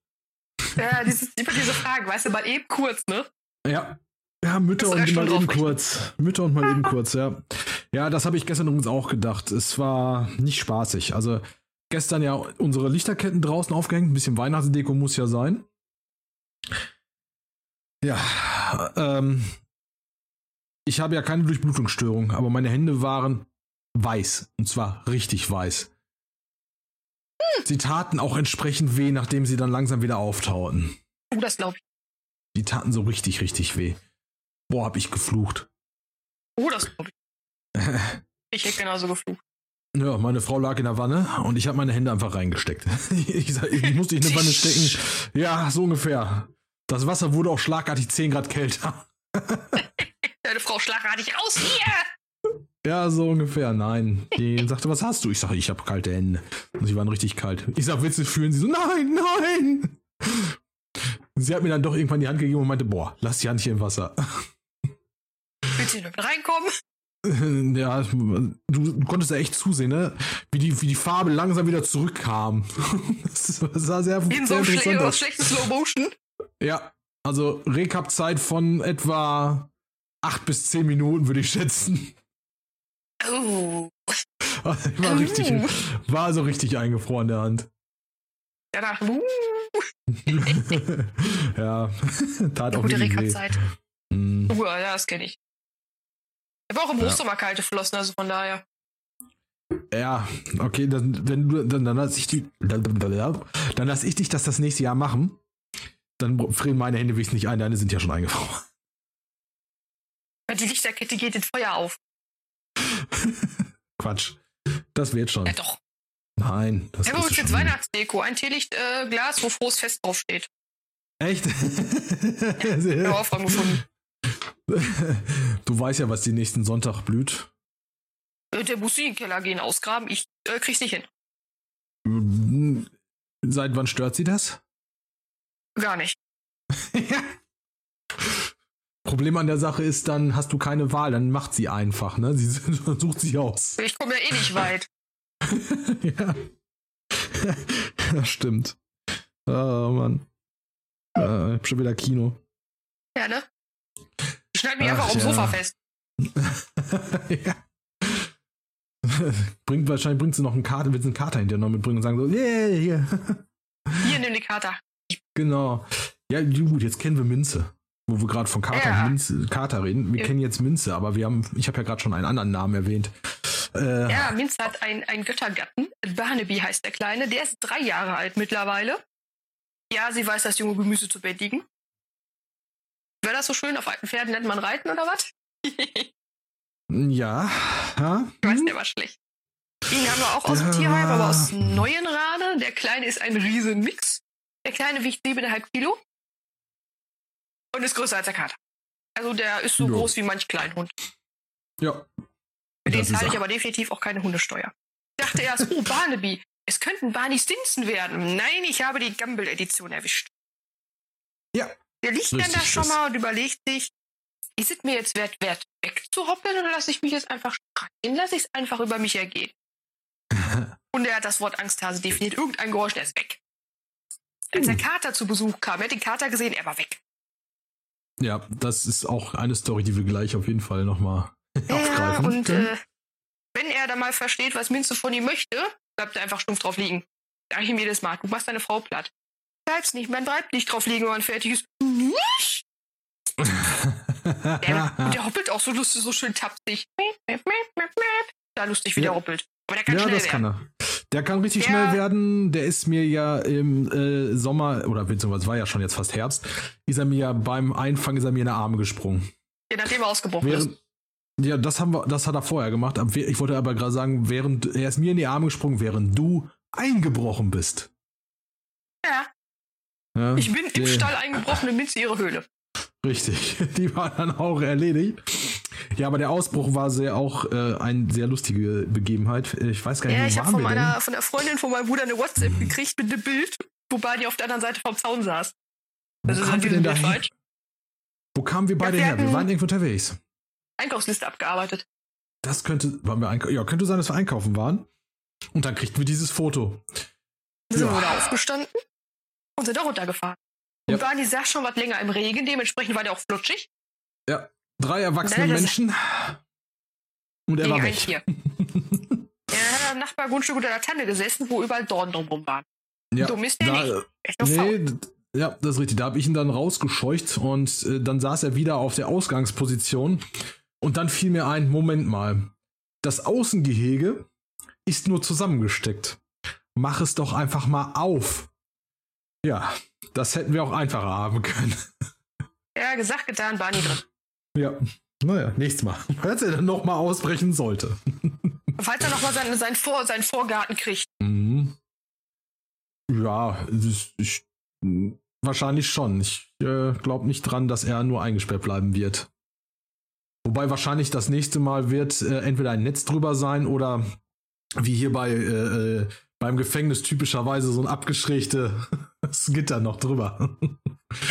Ja, dieses, immer diese Fragen, weißt du, mal eben kurz, ne? Ja. Ja, Mütter und mal eben kurz. Mütter und mal eben kurz, ja. Ja, das habe ich gestern übrigens auch gedacht. Es war nicht spaßig. Also gestern ja unsere Lichterketten draußen aufgehängt. Ein bisschen Weihnachtsdeko muss ja sein. Ja, ähm, ich habe ja keine Durchblutungsstörung, aber meine Hände waren weiß. Und zwar richtig weiß. Sie taten auch entsprechend weh, nachdem sie dann langsam wieder auftauten. Oh, das glaube ich. Die taten so richtig, richtig weh. Boah, hab ich geflucht. Oh, das glaube ich. Ich hätte genauso geflucht. Ja, meine Frau lag in der Wanne und ich habe meine Hände einfach reingesteckt. ich, sag, ich musste in eine Wanne stecken. Ja, so ungefähr. Das Wasser wurde auch schlagartig 10 Grad kälter. Deine Frau schlagartig raus hier! Ja, so ungefähr. Nein. Die sagte, was hast du? Ich sage, ich habe kalte Hände. Und sie waren richtig kalt. Ich sag, willst du fühlen? Sie so, nein, nein. Sie hat mir dann doch irgendwann die Hand gegeben und meinte, boah, lass die Hand hier im Wasser. Willst du nur mit reinkommen? Ja, du, konntest da echt zusehen, ne? Wie die, wie die Farbe langsam wieder zurückkam. Das sah sehr, In so sehr schle interessant aus. schlechten Slow Motion. Ja, also Recap-Zeit von etwa acht bis zehn Minuten, würde ich schätzen. Oh. War richtig, war also richtig eingefroren der Hand. Danach, uh, ja, tat auch gute. Rekazeit. Hm. Uh, ja, das kenne ich. Ich habe auch im Ja. Hochsommer kalte Flossen, also von daher. Ja, okay, dann, wenn du, dann, dann lass ich die, dann lass ich dich das das nächste Jahr machen. Dann frieren meine Hände wenigstens nicht ein, deine sind ja schon eingefroren. Die Lichterkette geht in Feuer auf. Quatsch. Das wird schon. Ja, doch. Nein, das Ich habe ist übrigens jetzt. Weihnachtsdeko. Ein Teelichtglas, äh, wo frohes Fest draufsteht. Echt? Habe Aufräumen gefunden. du weißt ja, was die nächsten Sonntag blüht. Äh, Der muss in den Keller gehen, ausgraben. Ich äh, krieg's nicht hin. Seit wann stört sie das? Gar nicht. Problem an der Sache ist, dann hast du keine Wahl, dann macht sie einfach, ne? Sie sucht sich aus. Ich komme ja eh nicht weit. ja. das stimmt. Oh Mann. Äh, ich hab schon wieder Kino. Ja, ne? Schneid mich Ach, einfach aufs ja. Sofa fest. ja. Bringt wahrscheinlich bringt sie noch einen Kater, willst du einen Kater hinterher noch mitbringen und sagen so, yeah, yeah. Hier, nimm die Karte. genau. Ja, gut, jetzt kennen wir Minze. Wo wir gerade von Kater, Ja. Minze, Kater reden. Wir Ja. kennen jetzt Minze, aber wir haben, ich habe ja gerade schon einen anderen Namen erwähnt. Äh, Ja, Minz hat einen, Göttergatten. Barnaby heißt der Kleine. Der ist drei Jahre alt mittlerweile. Ja, sie weiß das junge Gemüse zu bändigen. Wäre das so schön? Auf alten Pferden nennt man Reiten oder was? ich ja. ja. weiß, der war schlecht. Den haben wir auch aus dem. Tierheim, aber aus neuen Rade. Der Kleine ist ein Riesenmix. Der Kleine wiegt 7,5 Kilo. Und ist größer als der Kater. Also der ist so Ja. groß wie manch Kleinhund. Ja. Für den zahle ich er. aber definitiv auch keine Hundesteuer. Ich dachte erst, oh, Barnaby, es könnten Barney Stinson werden. Nein, ich habe die Gumball-Edition erwischt. Ja. Der liegt dann da schon mal und überlegt sich, ist es mir jetzt wert, wert wegzuhoppeln oder lasse ich mich jetzt einfach streicheln? Lasse ich es einfach über mich ergehen. Und er hat das Wort Angsthase definiert. Irgendein Geräusch, der ist weg. Als der Uh. Kater zu Besuch kam, er hat den Kater gesehen, er war weg. Ja, das ist auch eine Story, die wir gleich auf jeden Fall nochmal Ja, aufgreifen. und können. äh, wenn er dann mal versteht, was Minze von ihm möchte, bleibt er einfach stumpf drauf liegen. Sag ich ihm jedes Mal, du machst deine Frau platt. Bleibst nicht, man bleibt nicht drauf liegen, wenn man fertig ist. Nicht? Der, und der hoppelt auch so lustig, so schön tapsig. Da lustig, wie Ja. der hoppelt. Aber der kann ja, schnell das werden. kann er. Der kann richtig Ja. schnell werden. Der ist mir ja im äh, Sommer, oder beziehungsweise es war ja schon jetzt fast Herbst, ist er mir ja beim Einfangen ist er mir in die Arme gesprungen. Je nachdem er ausgebrochen Während, ist. ja, das haben wir, das hat er vorher gemacht. Ich wollte aber gerade sagen, während er ist mir in die Arme gesprungen, während du eingebrochen bist. Ja, Ja, ich bin im Stall eingebrochen in Minze ihre Höhle. Richtig, die war dann auch erledigt. Ja, aber der Ausbruch war sehr auch äh, eine sehr lustige Begebenheit. Ich weiß gar nicht, Ja, wo ich habe von meiner, denn? von der Freundin von meinem Bruder eine WhatsApp gekriegt mit einem Bild, wo Barney auf der anderen Seite vom Zaun saß. Wo Also kamen wir denn da falsch. Wo kamen wir beide wir her? Wir waren irgendwo unterwegs. Einkaufsliste abgearbeitet. Das könnte, waren wir einkaufen? Ja, könnte sein, dass wir einkaufen waren. Und dann kriegten wir dieses Foto. Sind Ja. wir da aufgestanden und sind da runtergefahren. Und Ja. Barney saß schon was länger im Regen, dementsprechend war der auch flutschig. Drei erwachsene das- Menschen. Und er war weg. Tier. Er hat am Nachbargrundstück unter der Tanne gesessen, wo überall Dornen drumherum waren. Ja, Dumm ist der da, nicht. Echt faul. ja, das ist richtig. Da habe ich ihn dann rausgescheucht und äh, dann saß er wieder auf der Ausgangsposition. Und dann fiel mir ein, Moment mal. Das Außengehege ist nur zusammengesteckt. Mach es doch einfach mal auf. Ja, das hätten wir auch einfacher haben können. Ja, gesagt, getan, Barney drin. Ja, naja, nächstes Mal. Falls er dann nochmal ausbrechen sollte. Falls er nochmal seinen, seinen, Vor, seinen Vorgarten kriegt. Mhm. Ja, ich, mh, wahrscheinlich schon. Ich äh, glaube nicht dran, dass er nur eingesperrt bleiben wird. Wobei wahrscheinlich das nächste Mal wird äh, entweder ein Netz drüber sein oder wie hier bei äh, äh, beim Gefängnis typischerweise so ein abgeschrägtes Gitter noch drüber.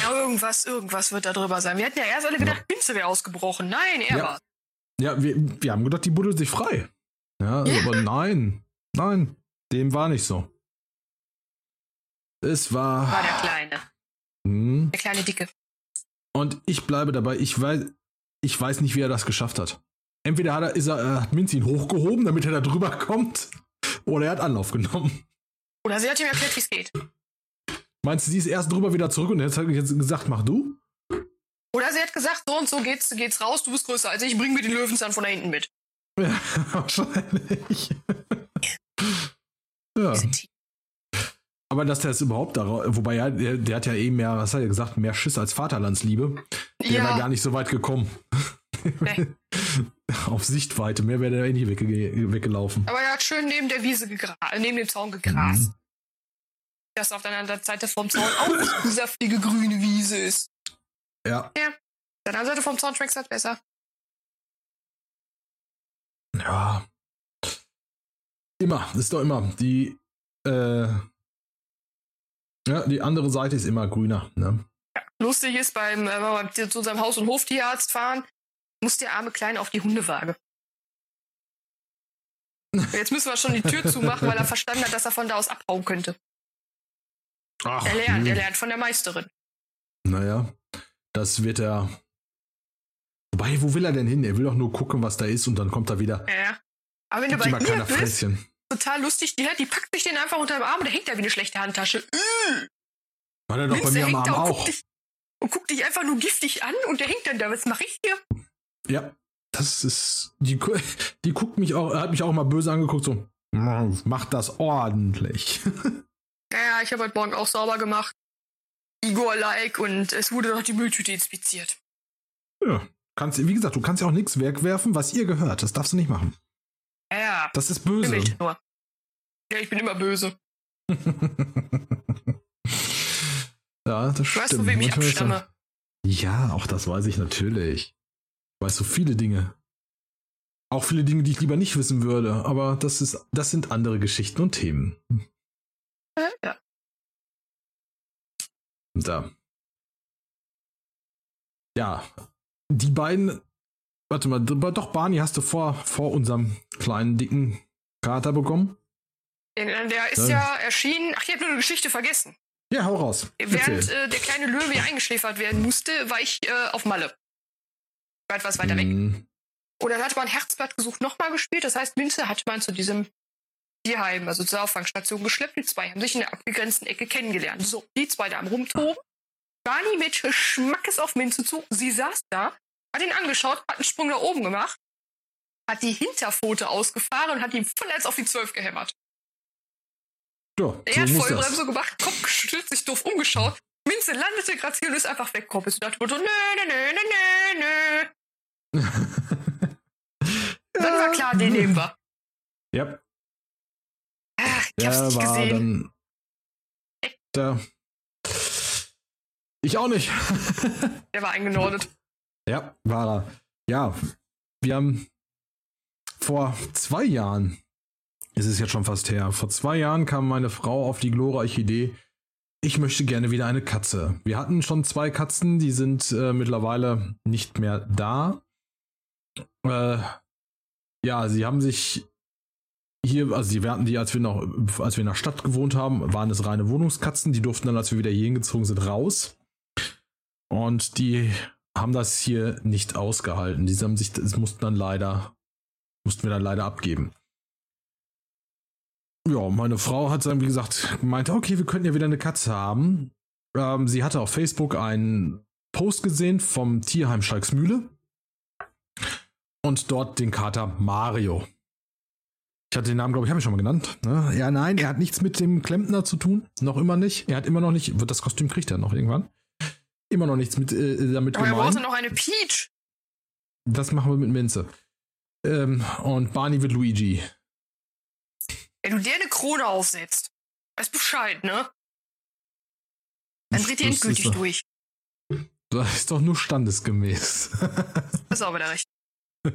Ja, irgendwas, irgendwas wird da drüber sein. Wir hatten ja erst alle gedacht, Pinze wäre ausgebrochen. Nein, er Ja. war. ja, wir, wir haben gedacht, die buddelt sich frei. Ja, Ja. aber nein, nein, dem war nicht so. Es war. War der Kleine. Hm. Der kleine Dicke. Und ich bleibe dabei, ich weiß, ich weiß nicht, wie er das geschafft hat. Entweder hat er, ist er, äh, hat Minzi ihn hochgehoben, damit er da drüber kommt, oder er hat Anlauf genommen. Oder sie hat ihm erklärt, wie es geht. Meinst du, sie ist erst drüber wieder zurück und jetzt hat jetzt gesagt, mach du? Oder sie hat gesagt, so und so geht's, geht's raus, du bist größer als ich, bring mir den Löwenzahn von da hinten mit. Ja, wahrscheinlich. ja. Aber dass der es überhaupt darauf, wobei ja, der, der hat ja eh mehr, was hat er gesagt, mehr Schiss als Vaterlandsliebe. Der Ja. war gar nicht so weit gekommen. Nee. Auf Sichtweite, mehr wäre der eh nicht wegge weggelaufen. Aber er hat schön neben der Wiese gegrast, neben dem Zaun gegrast. Mhm. Dass auf der anderen Seite vom Zaun auch eine saftige grüne Wiese ist. Ja, Auf der anderen Seite vom Zaun schmeckt's halt besser. ja. Immer, ist doch immer. Die, äh, ja, die andere Seite ist immer grüner, ne? Lustig ist, beim, äh, wenn wir zu unserem Haus- und Hoftierarzt fahren, muss der arme Kleine auf die Hundewaage. Jetzt müssen wir schon die Tür zumachen, weil er verstanden hat, dass er von da aus abhauen könnte. Ach, Er lernt, hm. er lernt von der Meisterin. Naja, das wird er. Wobei, wo will er denn hin? Er will doch nur gucken, was da ist und dann kommt er wieder. Ja. Aber wenn du Gibt bei mal ihr keiner bist, Fresschen. total lustig, die, die packt sich den einfach unter dem Arm und der hängt da wie eine schlechte Handtasche. War der doch bei Minze mir am Arm da und auch. guckt, dich, und guckt dich einfach nur giftig an und der hängt dann da. Was mache ich hier? Ja, das ist. Die, die guckt mich auch, hat mich auch mal böse angeguckt, so. Macht das ordentlich. Ja, ich habe heute Morgen auch sauber gemacht. Igor-like und es wurde noch die Mülltüte inspiziert. ja. Kannst, wie gesagt, du kannst ja auch nichts wegwerfen, was ihr gehört. Das darfst du nicht machen. Ja, Das ist böse. Bild nur. Ja, ich bin immer böse. ja, das Du stimmt. weißt, von wem ich abstamme. Ja, auch das weiß ich natürlich. Weiß so viele Dinge. Auch viele Dinge, die ich lieber nicht wissen würde, aber das ist, das sind andere Geschichten und Themen. Ja. Da. Ja, die beiden. Warte mal, doch, Barney hast du vor, vor unserem kleinen, dicken Kater bekommen? Der, ist Ja. erschienen. Ach, ich habe nur eine Geschichte vergessen. Ja, hau raus. Während äh, der kleine Löwe eingeschläfert werden musste, war ich äh, auf Malle. Etwas weiter weg. Hm, Und dann hat man Herzblatt gesucht nochmal gespielt. Das heißt, Minze hat man zu diesem Tierheim, also zur Auffangstation geschleppt. Die zwei haben sich in der abgegrenzten Ecke kennengelernt. So, die zwei da am Rumtoben. Barney mit Schmackes auf Minze zu. Sie saß da, hat ihn angeschaut, hat einen Sprung nach oben gemacht, hat die Hinterpfote ausgefahren und hat ihm voll als auf die Zwölf gehämmert. Ja, Er hat. Vollbremse gemacht, Kopf geschüttelt, sich doof umgeschaut. Minze landete graziell und ist einfach weggekommen. Ich dachte so, nö, nö, nö, nö, nö. Dann war klar, den nehmen wir. Ja, Ach, ich hab's nicht gesehen. dann. Der. Ich auch nicht. Der war eingenordet. Ja, war er. Ja, wir haben vor zwei Jahren, ist es jetzt schon fast her, vor zwei Jahren kam meine Frau auf die glorreiche Idee, ich möchte gerne wieder eine Katze. Wir hatten schon zwei Katzen, die sind äh, mittlerweile nicht mehr da. Äh, ja, sie haben sich hier, also die, hatten die, als wir noch, als wir in der Stadt gewohnt haben, waren es reine Wohnungskatzen. Die durften dann, als wir wieder hier hingezogen sind, raus. Und die haben das hier nicht ausgehalten. Die haben sich, das mussten dann leider, mussten wir dann leider abgeben. Ja, meine Frau hat dann, wie gesagt, gemeint, okay, wir könnten ja wieder eine Katze haben. Ähm, sie hatte auf Facebook einen Post gesehen vom Tierheim Schalksmühle und dort den Kater Mario. Ich hatte den Namen, glaube ich, habe ich schon mal genannt. Ne? Ja, nein, er hat nichts mit dem Klempner zu tun. Noch immer nicht. Er hat immer noch nicht, wird das Kostüm kriegt er noch irgendwann. Immer noch nichts mit, äh, damit Aber er gemeint. brauchte noch eine Peach. Das machen wir mit Minze. Ähm, und Barney wird Luigi. Wenn du dir eine Krone aufsetzt, weißt Bescheid, ne? Dann dreht ihr endgültig durch. Das ist doch nur standesgemäß. Das ist auch wieder recht.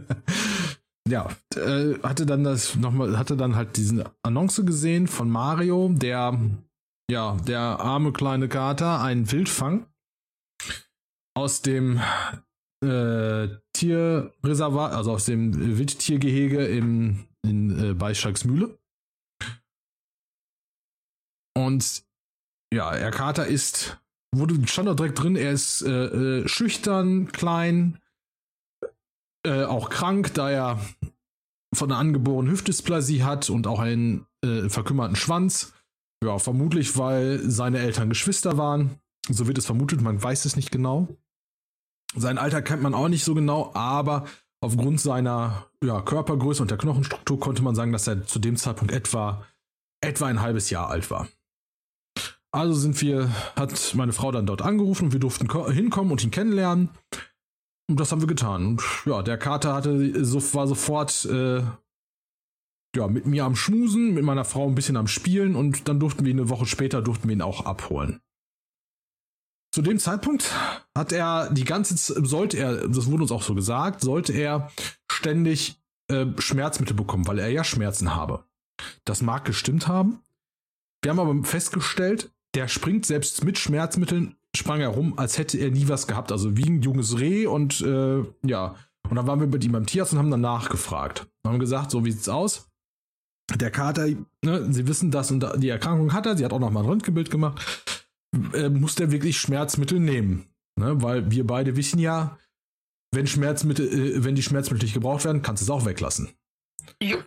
ja, äh, hatte dann das nochmal, hatte dann halt diesen Annonce gesehen von Mario, der, ja, der arme kleine Kater, einen Wildfang aus dem äh, Tierreservat, also aus dem Wildtiergehege im, in äh, bei. Und ja, der Kater ist, wurde stand da direkt drin, er ist äh, äh, schüchtern, klein, äh, auch krank, da er von einer angeborenen Hüftdysplasie hat und auch einen äh, verkümmerten Schwanz. Ja, vermutlich, weil seine Eltern Geschwister waren. So wird es vermutet, man weiß es nicht genau. Sein Alter kennt man auch nicht so genau, aber aufgrund seiner ja, Körpergröße und der Knochenstruktur konnte man sagen, dass er zu dem Zeitpunkt etwa, etwa ein halbes Jahr alt war. Also sind wir, hat meine Frau dann dort angerufen und wir durften hinkommen und ihn kennenlernen. Und das haben wir getan. Und ja, der Kater hatte, so, war sofort äh, ja, mit mir am Schmusen, mit meiner Frau ein bisschen am Spielen und dann durften wir eine Woche später durften wir ihn auch abholen. Zu dem Zeitpunkt hat er die ganze Zeit, sollte er, das wurde uns auch so gesagt, sollte er ständig äh, Schmerzmittel bekommen, weil er ja Schmerzen habe. Das mag gestimmt haben. Wir haben aber festgestellt, der springt selbst mit Schmerzmitteln, sprang er rum, als hätte er nie was gehabt. Also wie ein junges Reh und äh, ja. Und dann waren wir mit ihm beim Tierarzt und haben dann nachgefragt. Und haben gesagt, so wie sieht's aus? Der Kater, ne, Sie wissen das und die Erkrankung hat er, sie hat auch noch mal ein Röntgenbild gemacht äh, muss der wirklich Schmerzmittel nehmen. Ne? Weil wir beide wissen ja, wenn Schmerzmittel, äh, wenn die Schmerzmittel nicht gebraucht werden, kannst du es auch weglassen. Jo.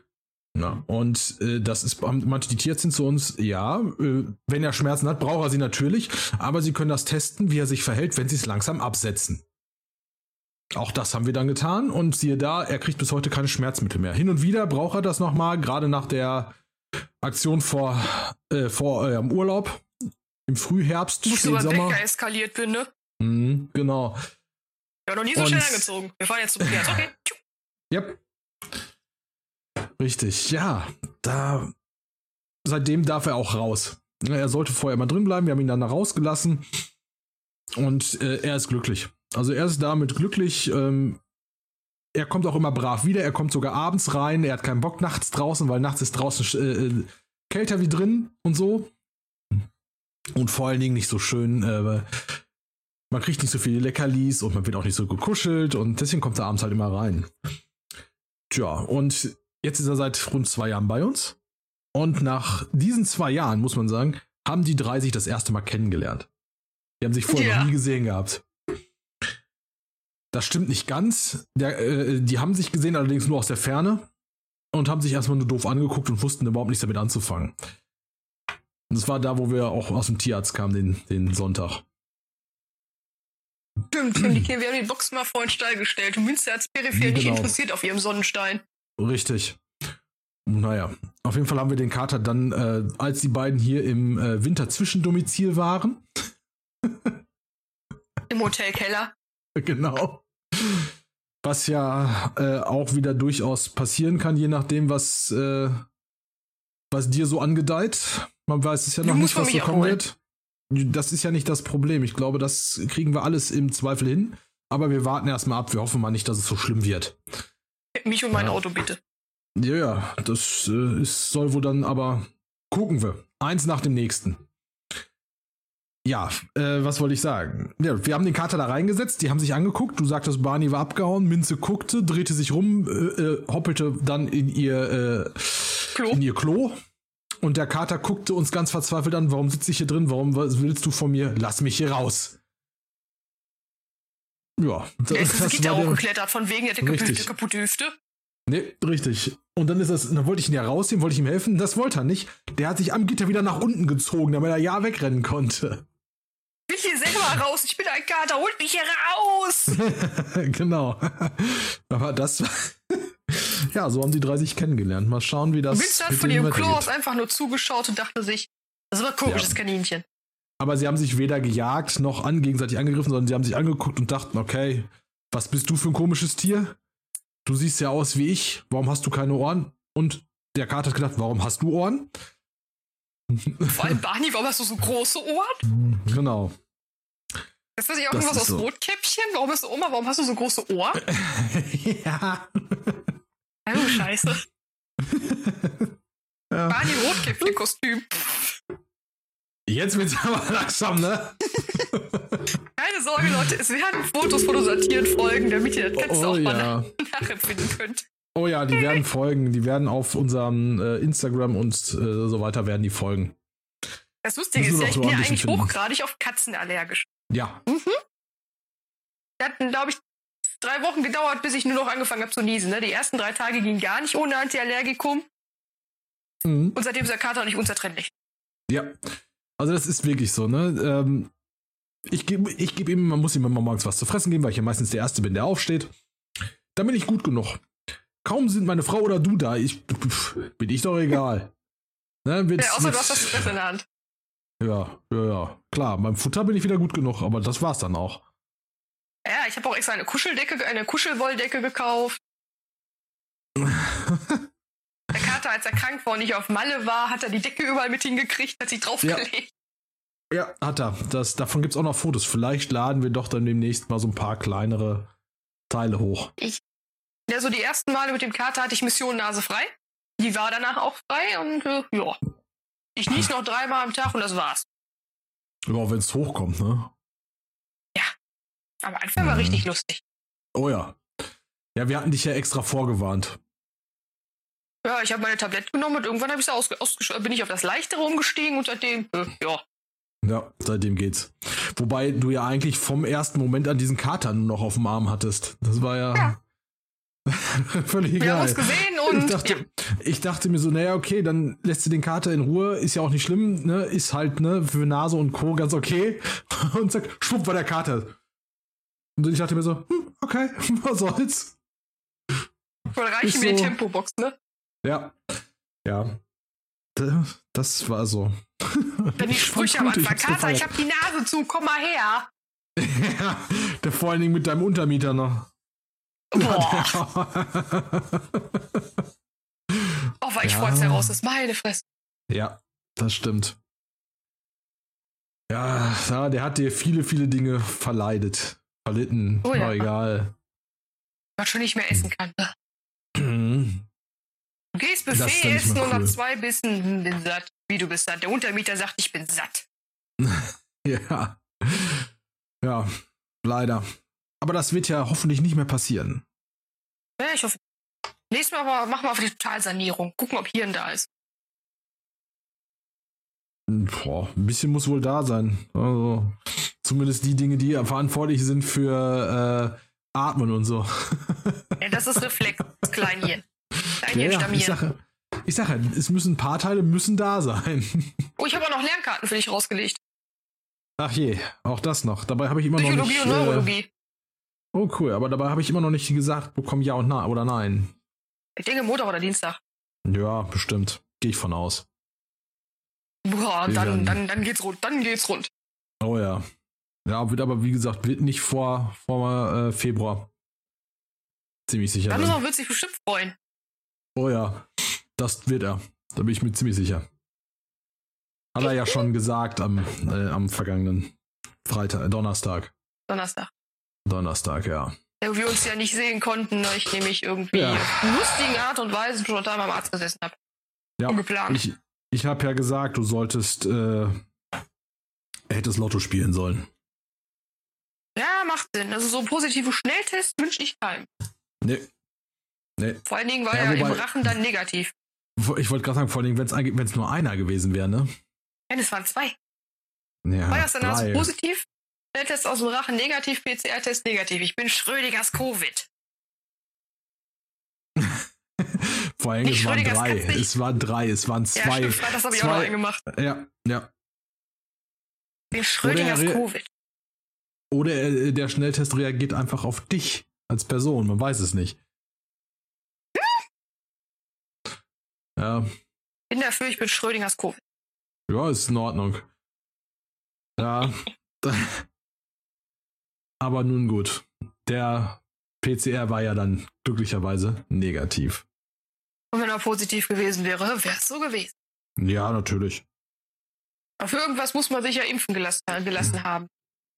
Ja, und äh, das ist, manche die Tierärztin zu uns, ja, äh, wenn er Schmerzen hat, braucht er sie natürlich, aber sie können das testen, wie er sich verhält, wenn sie es langsam absetzen. Auch das haben wir dann getan und siehe da, er kriegt bis heute keine Schmerzmittel mehr. Hin und wieder braucht er das nochmal, gerade nach der Aktion vor, äh, vor eurem Urlaub, im Frühherbst, Muss über den Wecker eskaliert bin, ne? Mhm, genau. Ich habe noch nie so Und- schnell angezogen. Wir fahren jetzt zum Tierarzt. Okay. Yep. Richtig, ja. Da. Seitdem darf er auch raus. Er sollte vorher mal drin bleiben. Wir haben ihn dann da rausgelassen. Und äh, er ist glücklich. Also er ist damit glücklich. Ähm, er kommt auch immer brav wieder. Er kommt sogar abends rein. Er hat keinen Bock nachts draußen, weil nachts ist draußen äh, äh, kälter wie drin und so. Und vor allen Dingen nicht so schön. Äh, man kriegt nicht so viele Leckerlis und man wird auch nicht so gekuschelt und deswegen kommt er abends halt immer rein. Tja, und jetzt ist er seit rund zwei Jahren bei uns. Und nach diesen zwei Jahren, muss man sagen, haben die drei sich das erste Mal kennengelernt. Die haben sich vorher Ja. noch nie gesehen gehabt. Das stimmt nicht ganz. Der, äh, die haben sich gesehen, allerdings nur aus der Ferne und haben sich erstmal nur doof angeguckt und wussten überhaupt nichts damit anzufangen. Und das war da, wo wir auch aus dem Tierarzt kamen, den, den Sonntag. Stimmt, wir haben, die, wir haben die Box mal vor den Stall gestellt und Münster hat peripher nicht Genau. interessiert auf ihrem Sonnenstein. Richtig. Naja, auf jeden Fall haben wir den Kater dann, äh, als die beiden hier im äh, Winter Zwischendomizil waren. Im Hotelkeller. genau. Was ja äh, auch wieder durchaus passieren kann, je nachdem, was, äh, was dir so angedeiht. Man weiß es ja noch nicht, was so kommen wird. Das ist ja nicht das Problem. Ich glaube, das kriegen wir alles im Zweifel hin. Aber wir warten erstmal ab. Wir hoffen mal nicht, dass es so schlimm wird. Mich und mein Ja. Auto bitte. Ja, ja, das äh, ist, soll wohl dann aber gucken wir. Eins nach dem nächsten. Ja, äh, was wollte ich sagen? Ja, wir haben den Kater da reingesetzt, die haben sich angeguckt. Du sagtest, Barney war abgehauen, Minze guckte, drehte sich rum, äh, äh, hoppelte dann in ihr, äh, Klo. in ihr Klo. Und der Kater guckte uns ganz verzweifelt an. Warum sitze ich hier drin? Warum was willst du von mir? Lass mich hier raus. Ja, Der ist das Gitter war der- hochgeklettert, von wegen, der Richtig. kaputte, Hüfte. Nee, richtig. Und dann ist das, dann wollte ich ihn ja rausnehmen, wollte ich ihm helfen. Das wollte er nicht. Der hat sich am Gitter wieder nach unten gezogen, damit er ja wegrennen konnte. Ich will hier selber raus, ich bin ein Kater, holt mich hier raus! genau. Aber das war. ja, so haben die drei sich kennengelernt. Mal schauen, wie das. Vince hat von ihrem Klo aus einfach nur zugeschaut und dachte sich, das war ein komisches Ja. Kaninchen. Aber sie haben sich weder gejagt noch an, gegenseitig angegriffen, sondern sie haben sich angeguckt und dachten, okay, was bist du für ein komisches Tier? Du siehst ja aus wie ich. Warum hast du keine Ohren? Und der Kater hat gedacht, warum hast du Ohren? Vor allem Barney, warum hast du so große Ohren? genau. Ist das nicht auch Das irgendwas ist aus so. Rotkäppchen? Warum bist du Oma? Warum hast du so große Ohren? ja. Oh, scheiße. ja. Barney Rotkäppchen-Kostüm. Jetzt wird's aber langsam, ne? Keine Sorge, Leute, es werden Fotos Tieren folgen, damit ihr das Ganze Oh auch mal ja. nachempfinden könnt. Oh ja, die werden folgen. Die werden auf unserem äh, Instagram und äh, so weiter werden die folgen. Das Lustige ist ja, ich bin ja eigentlich finden. hochgradig auf Katzen allergisch. Ja. Das hat, glaube ich, drei Wochen gedauert, bis ich nur noch angefangen habe zu niesen. Ne? Die ersten drei Tage gingen gar nicht ohne Antiallergikum Mhm. und seitdem ist der Kater nicht unzertrennlich. Ja. Also das ist wirklich so, ne? Ähm, ich gebe ich geb ihm, man muss ihm immer morgens was zu fressen geben, weil ich ja meistens der Erste bin, der aufsteht. Dann bin ich gut genug. Kaum sind meine Frau oder du da, ich, pf, bin ich doch egal. Ne, wenn's- Ja, außer du wenn's- hast das Fressen in der Hand. Ja, ja, ja. Klar, beim Futter bin ich wieder gut genug, aber das war's dann auch. Ja, ich habe auch extra eine Kuscheldecke, eine Kuschelwolldecke gekauft. Der Kater, als er krank war und nicht auf Malle war, hat er die Decke überall mit hingekriegt, hat sich draufgelegt. ja, hat er. Das, davon gibt's auch noch Fotos. Vielleicht laden wir doch dann demnächst mal so ein paar kleinere Teile hoch. Ja, so die ersten Male mit dem Kater hatte ich Mission Nase frei. Die war danach auch frei und äh, ja. Ich nies noch dreimal am Tag und das war's. Ja, wenn's hochkommt, ne? Am Anfang war Mhm. richtig lustig. Oh ja. Ja, wir hatten dich ja extra vorgewarnt. Ja, ich habe meine Tablette genommen und irgendwann ich's ausge ausgesch- bin ich auf das Leichtere umgestiegen und seitdem, äh, ja. Ja, seitdem geht's. Wobei du ja eigentlich vom ersten Moment an diesen Kater nur noch auf dem Arm hattest. Das war ja, Ja. völlig Wir haben egal. uns gesehen und ich, dachte, ja. ich dachte mir so, naja, okay, dann lässt du den Kater in Ruhe, ist ja auch nicht schlimm, ne? Ist halt, ne, für Nase und Co. ganz okay. Und zack, schwupp war der Kater. Und ich dachte mir so, hm, okay, was soll's? voll reichen wie die Tempobox, ne? Ja. Ja. Das war so. Dann die Sprüche am Anfang. Kater, ich hab die Nase zu, komm mal her. ja, der vor allen Dingen mit deinem Untermieter noch. Boah, oh, war ich Ja. stolz heraus, das ist meine Fresse. Ja, das stimmt. Ja, ja, der hat dir viele, viele Dinge verleidet. Verlitten. Oh ja. Egal. Was schon nicht mehr essen kann. Du gehst Buffet essen mehr und nach cool. zwei Bissen bin satt. Wie du bist satt. Der Untermieter sagt, ich bin satt. Ja. Ja, leider. Aber das wird ja hoffentlich nicht mehr passieren. Ja, ich hoffe. Nächstes Mal machen wir auf die Totalsanierung. Gucken, ob Hirn da ist. Boah, ein bisschen muss wohl da sein. Also, zumindest die Dinge, die verantwortlich sind für äh, Atmen und so. Ja, das ist Reflex, Kleinhirn. Kleinhirn Ja, ja, ich sage, ich sage, es müssen ein paar Teile müssen da sein. Oh, ich habe auch noch Lernkarten für dich rausgelegt. Ach je, auch das noch. Dabei habe ich immer noch Psychologie nicht. und Neurologie. Äh, oh cool, aber dabei habe ich immer noch nicht gesagt, bekomm ja und na oder nein. Ich denke Montag oder Dienstag. Ja, bestimmt. Gehe ich von aus. Boah, dann, dann, dann geht's rund. Dann geht's rund. Oh ja. Ja, wird aber wie gesagt, wird nicht vor, vor äh, Februar. Ziemlich sicher. Dann Dann. wird sich bestimmt freuen. Oh ja, das wird er. Da bin ich mir ziemlich sicher. Hat er ja schon gesagt am, äh, am vergangenen Freitag, äh, Donnerstag. Donnerstag. Donnerstag, ja. Ja, wir uns ja nicht sehen konnten, weil ich nämlich irgendwie Ja. lustigen Art und Weise spontan beim Arzt gesessen habe. Ja, Ungeplant. ich, ich habe ja gesagt, du solltest, äh, hättest Lotto spielen sollen. Ja, macht Sinn. Also so positive Schnelltests wünsche ich keinem. Nee. Nee. Vor allen Dingen war Ja, ja, im wobei- Rachen dann negativ. Ich wollte gerade sagen, vor allem, wenn es nur einer gewesen wäre, ne? Nein, es waren zwei. Ja, War das dann also positiv? Schnelltest aus dem Rachen negativ, PCR-Test negativ. Ich bin Schrödingers Covid. Vor allem, Nicht es waren drei. Es waren drei. Es waren Ja, zwei. stimmt, Freitags habe ich auch zwei- noch einen gemacht. ja, ja. Ich bin Schrödingers Oder er- Covid. Oder der Schnelltest reagiert einfach auf dich als Person. Man weiß es nicht. Ja, Bin dafür, ich bin Schrödingers Covid. ja, ist in Ordnung. Ja. Aber nun gut. Der PCR war ja dann glücklicherweise negativ. Und wenn er positiv gewesen wäre, wäre es so gewesen. Ja, natürlich. Für irgendwas muss man sich ja impfen gelassen, äh, gelassen haben.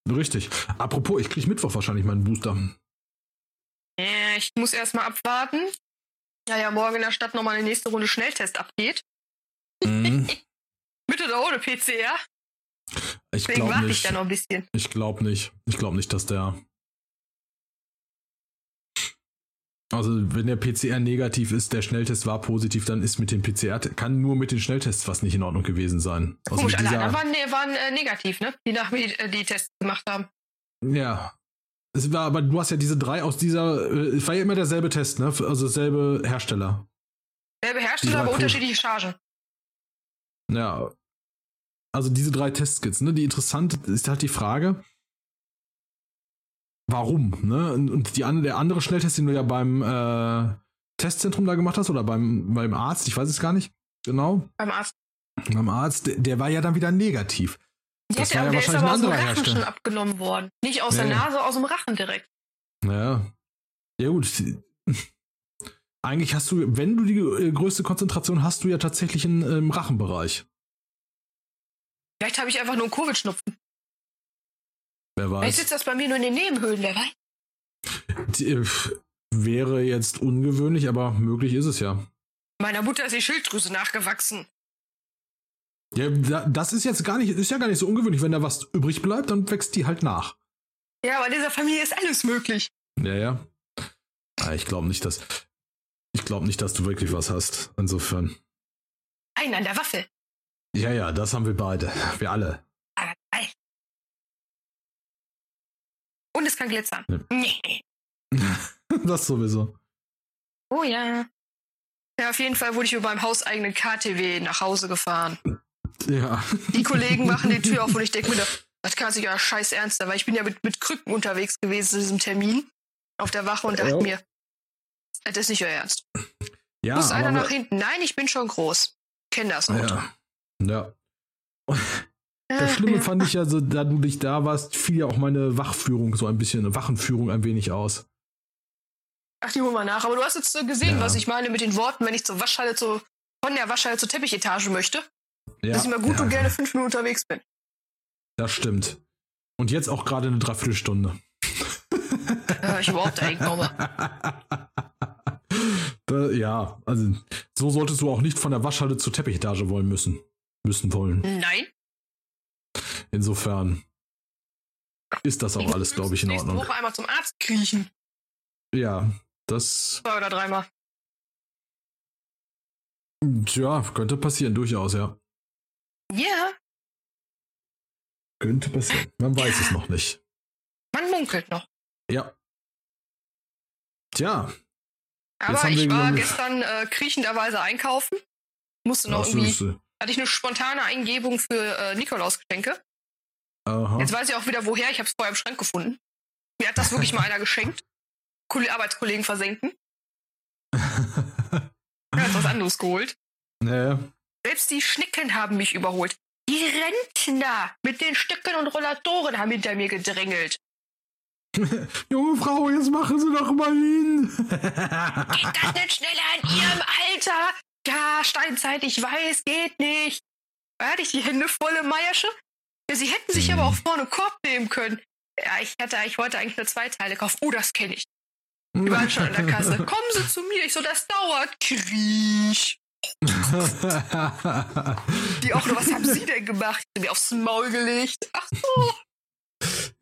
Richtig. Apropos, ich krieg Mittwoch wahrscheinlich meinen Booster. Ja, ich muss erst mal abwarten. Ja, ja, morgen in der Stadt nochmal eine nächste Runde Schnelltest abgeht. Mhm. Mit oder ohne PCR. Ich Deswegen glaube warte ich nicht. da noch ein bisschen. Ich glaube nicht. Ich glaube nicht, dass der. Also, wenn der PCR negativ ist, der Schnelltest war positiv, dann ist mit dem PCR, kann nur mit den Schnelltests was nicht in Ordnung gewesen sein. Also Komisch, alle anderen waren, waren äh, negativ, ne? Die nach mir äh, die Tests gemacht haben. Ja. Es war, aber du hast ja diese drei aus dieser, äh, es war ja immer derselbe Test, ne? Also selbe Hersteller. Selbe Hersteller, aber unterschiedliche Chargen. Ja. also diese drei Testskits, ne? Die interessante ist halt die Frage, warum, ne? Und die, der andere Schnelltest, den du ja beim äh, Testzentrum da gemacht hast oder beim, beim Arzt, ich weiß es gar nicht genau. Beim Arzt. Beim Arzt, der, der war ja dann wieder negativ. Das der, war ja der ist wahrscheinlich aber ein aus dem anderer Rachen schon abgenommen worden. Nicht aus Ja, der. Nase, aus dem Rachen direkt. Ja. Ja, gut. Eigentlich hast du, wenn du die äh, größte Konzentration hast, du ja tatsächlich in, im Rachenbereich. Vielleicht habe ich einfach nur einen Covid-Schnupfen. Wer Vielleicht weiß. sitzt das bei mir nur in den Nebenhöhlen, wer weiß. Die, äh, wäre jetzt ungewöhnlich, aber möglich ist es ja. Meiner Mutter ist die Schilddrüse nachgewachsen. Ja, da- das ist jetzt gar nicht, ist ja gar nicht so ungewöhnlich. Wenn da was übrig bleibt, dann wächst die halt nach. Ja, aber in dieser Familie ist alles möglich. Ja, ja. Ah, Ich glaube nicht, dass. Ich glaube nicht, dass du wirklich was hast. Insofern. Ein an der Waffel. Ja, ja, das haben wir beide. Wir alle. Aber geil. Und es kann glitzern. Ja. Nee. das sowieso. Oh ja. Ja, auf jeden Fall wurde ich über meinem hauseigenen KTW nach Hause gefahren. Ja. Die Kollegen machen die Tür auf und ich denke mir, das kann sich ja scheiß ernst sein, weil ich bin ja mit, mit Krücken unterwegs gewesen zu diesem Termin auf der Wache und dachte Ja. mir, das ist nicht euer Ernst. Ja, Muss einer nach hinten? Nein, ich bin schon groß. Kenn das Auto. Ja. Ja. Das Schlimme ja. fand ich ja, so, da du nicht da warst, fiel ja auch meine Wachführung so ein bisschen, Wachenführung ein wenig aus. Ach, die holen wir nach. Aber du hast jetzt gesehen, Ja. was ich meine mit den Worten, wenn ich zur Waschhalle zu, von der Waschhalle zur Teppichetage möchte, Ja, dass ich mal gut ja, und gerne fünf Minuten unterwegs bin. Das stimmt. Und jetzt auch gerade eine Dreiviertelstunde. Äh, ich überhaupt dahin komme. da, ja, also so solltest du auch nicht von der Waschhalle zur Teppichetage wollen müssen. Müssen wollen. Nein. Insofern ist das auch alles, glaube ich, in Ordnung. Woche einmal zum Arzt kriechen. Ja, das Zwei oder dreimal. tja, könnte passieren, durchaus, ja. Ja, Könnte passieren. Man weiß es noch nicht. man munkelt noch. Ja. Tja, Aber ich war gestern äh, kriechenderweise einkaufen. Musste noch ach, irgendwie, süße. hatte ich eine spontane Eingebung für äh, Nikolausgeschenke. Aha. Jetzt weiß ich auch wieder woher. Ich habe es vorher im Schrank gefunden. Mir hat das wirklich mal einer geschenkt. Coole Arbeitskollegen versenken. Er hat was anderes geholt. naja. Selbst die Schnecken haben mich überholt. Die Rentner mit den Stöcken und Rollatoren haben hinter mir gedrängelt. Junge Frau, jetzt machen Sie doch mal hin. Geht das nicht schneller in Ihrem Alter? Ja, Steinzeit, ich weiß, geht nicht. Da hatte ich die Hände voll im Meiersche. Ja, sie hätten sich Mhm. aber auch vorne Korb nehmen können. Ja, ich hatte, ich wollte eigentlich nur zwei Teile kaufen. Oh, das kenne ich. Die waren schon an der Kasse. Kommen Sie zu mir. Ich so, das dauert. Kriech. Die auch nur, was haben Sie denn gemacht? Hab mir aufs Maul gelegt. Ach so,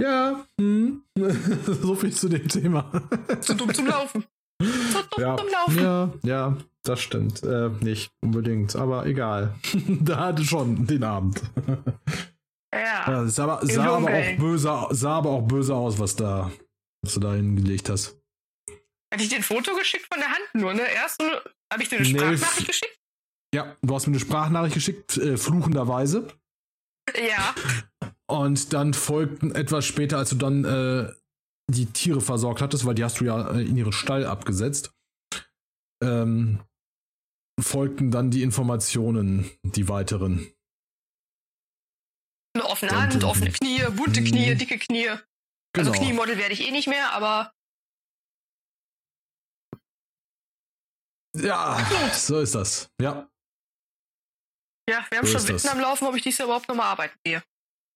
ja, hm. so viel zu dem Thema. zu dumm zum Laufen. Zu dumm ja, zum Laufen. ja, ja, das stimmt. Äh, nicht unbedingt, aber egal. da hatte schon den Abend. Ja. Ja, sah, aber, sah, aber auch böse, sah aber auch böse aus, was da, was du da hingelegt hast. Hatte ich dir ein Foto geschickt von der Hand nur, ne? Erst so, habe ich dir eine Nee, Sprachnachricht geschickt? Ja, du hast mir eine Sprachnachricht geschickt, äh, fluchenderweise. Ja. Und dann folgten etwas später, als du dann äh, die Tiere versorgt hattest, weil die hast du ja äh, in ihren Stall abgesetzt, ähm, folgten dann die Informationen, die weiteren. Eine offene Hand, offene. Knie, bunte Knie, Mhm. dicke Knie. Genau. Also Kniemodel werde ich eh nicht mehr, aber Ja, so ist das. Ja, ja, wir haben So schon Witten am Laufen, ob ich dies Jahr überhaupt nochmal arbeiten gehe.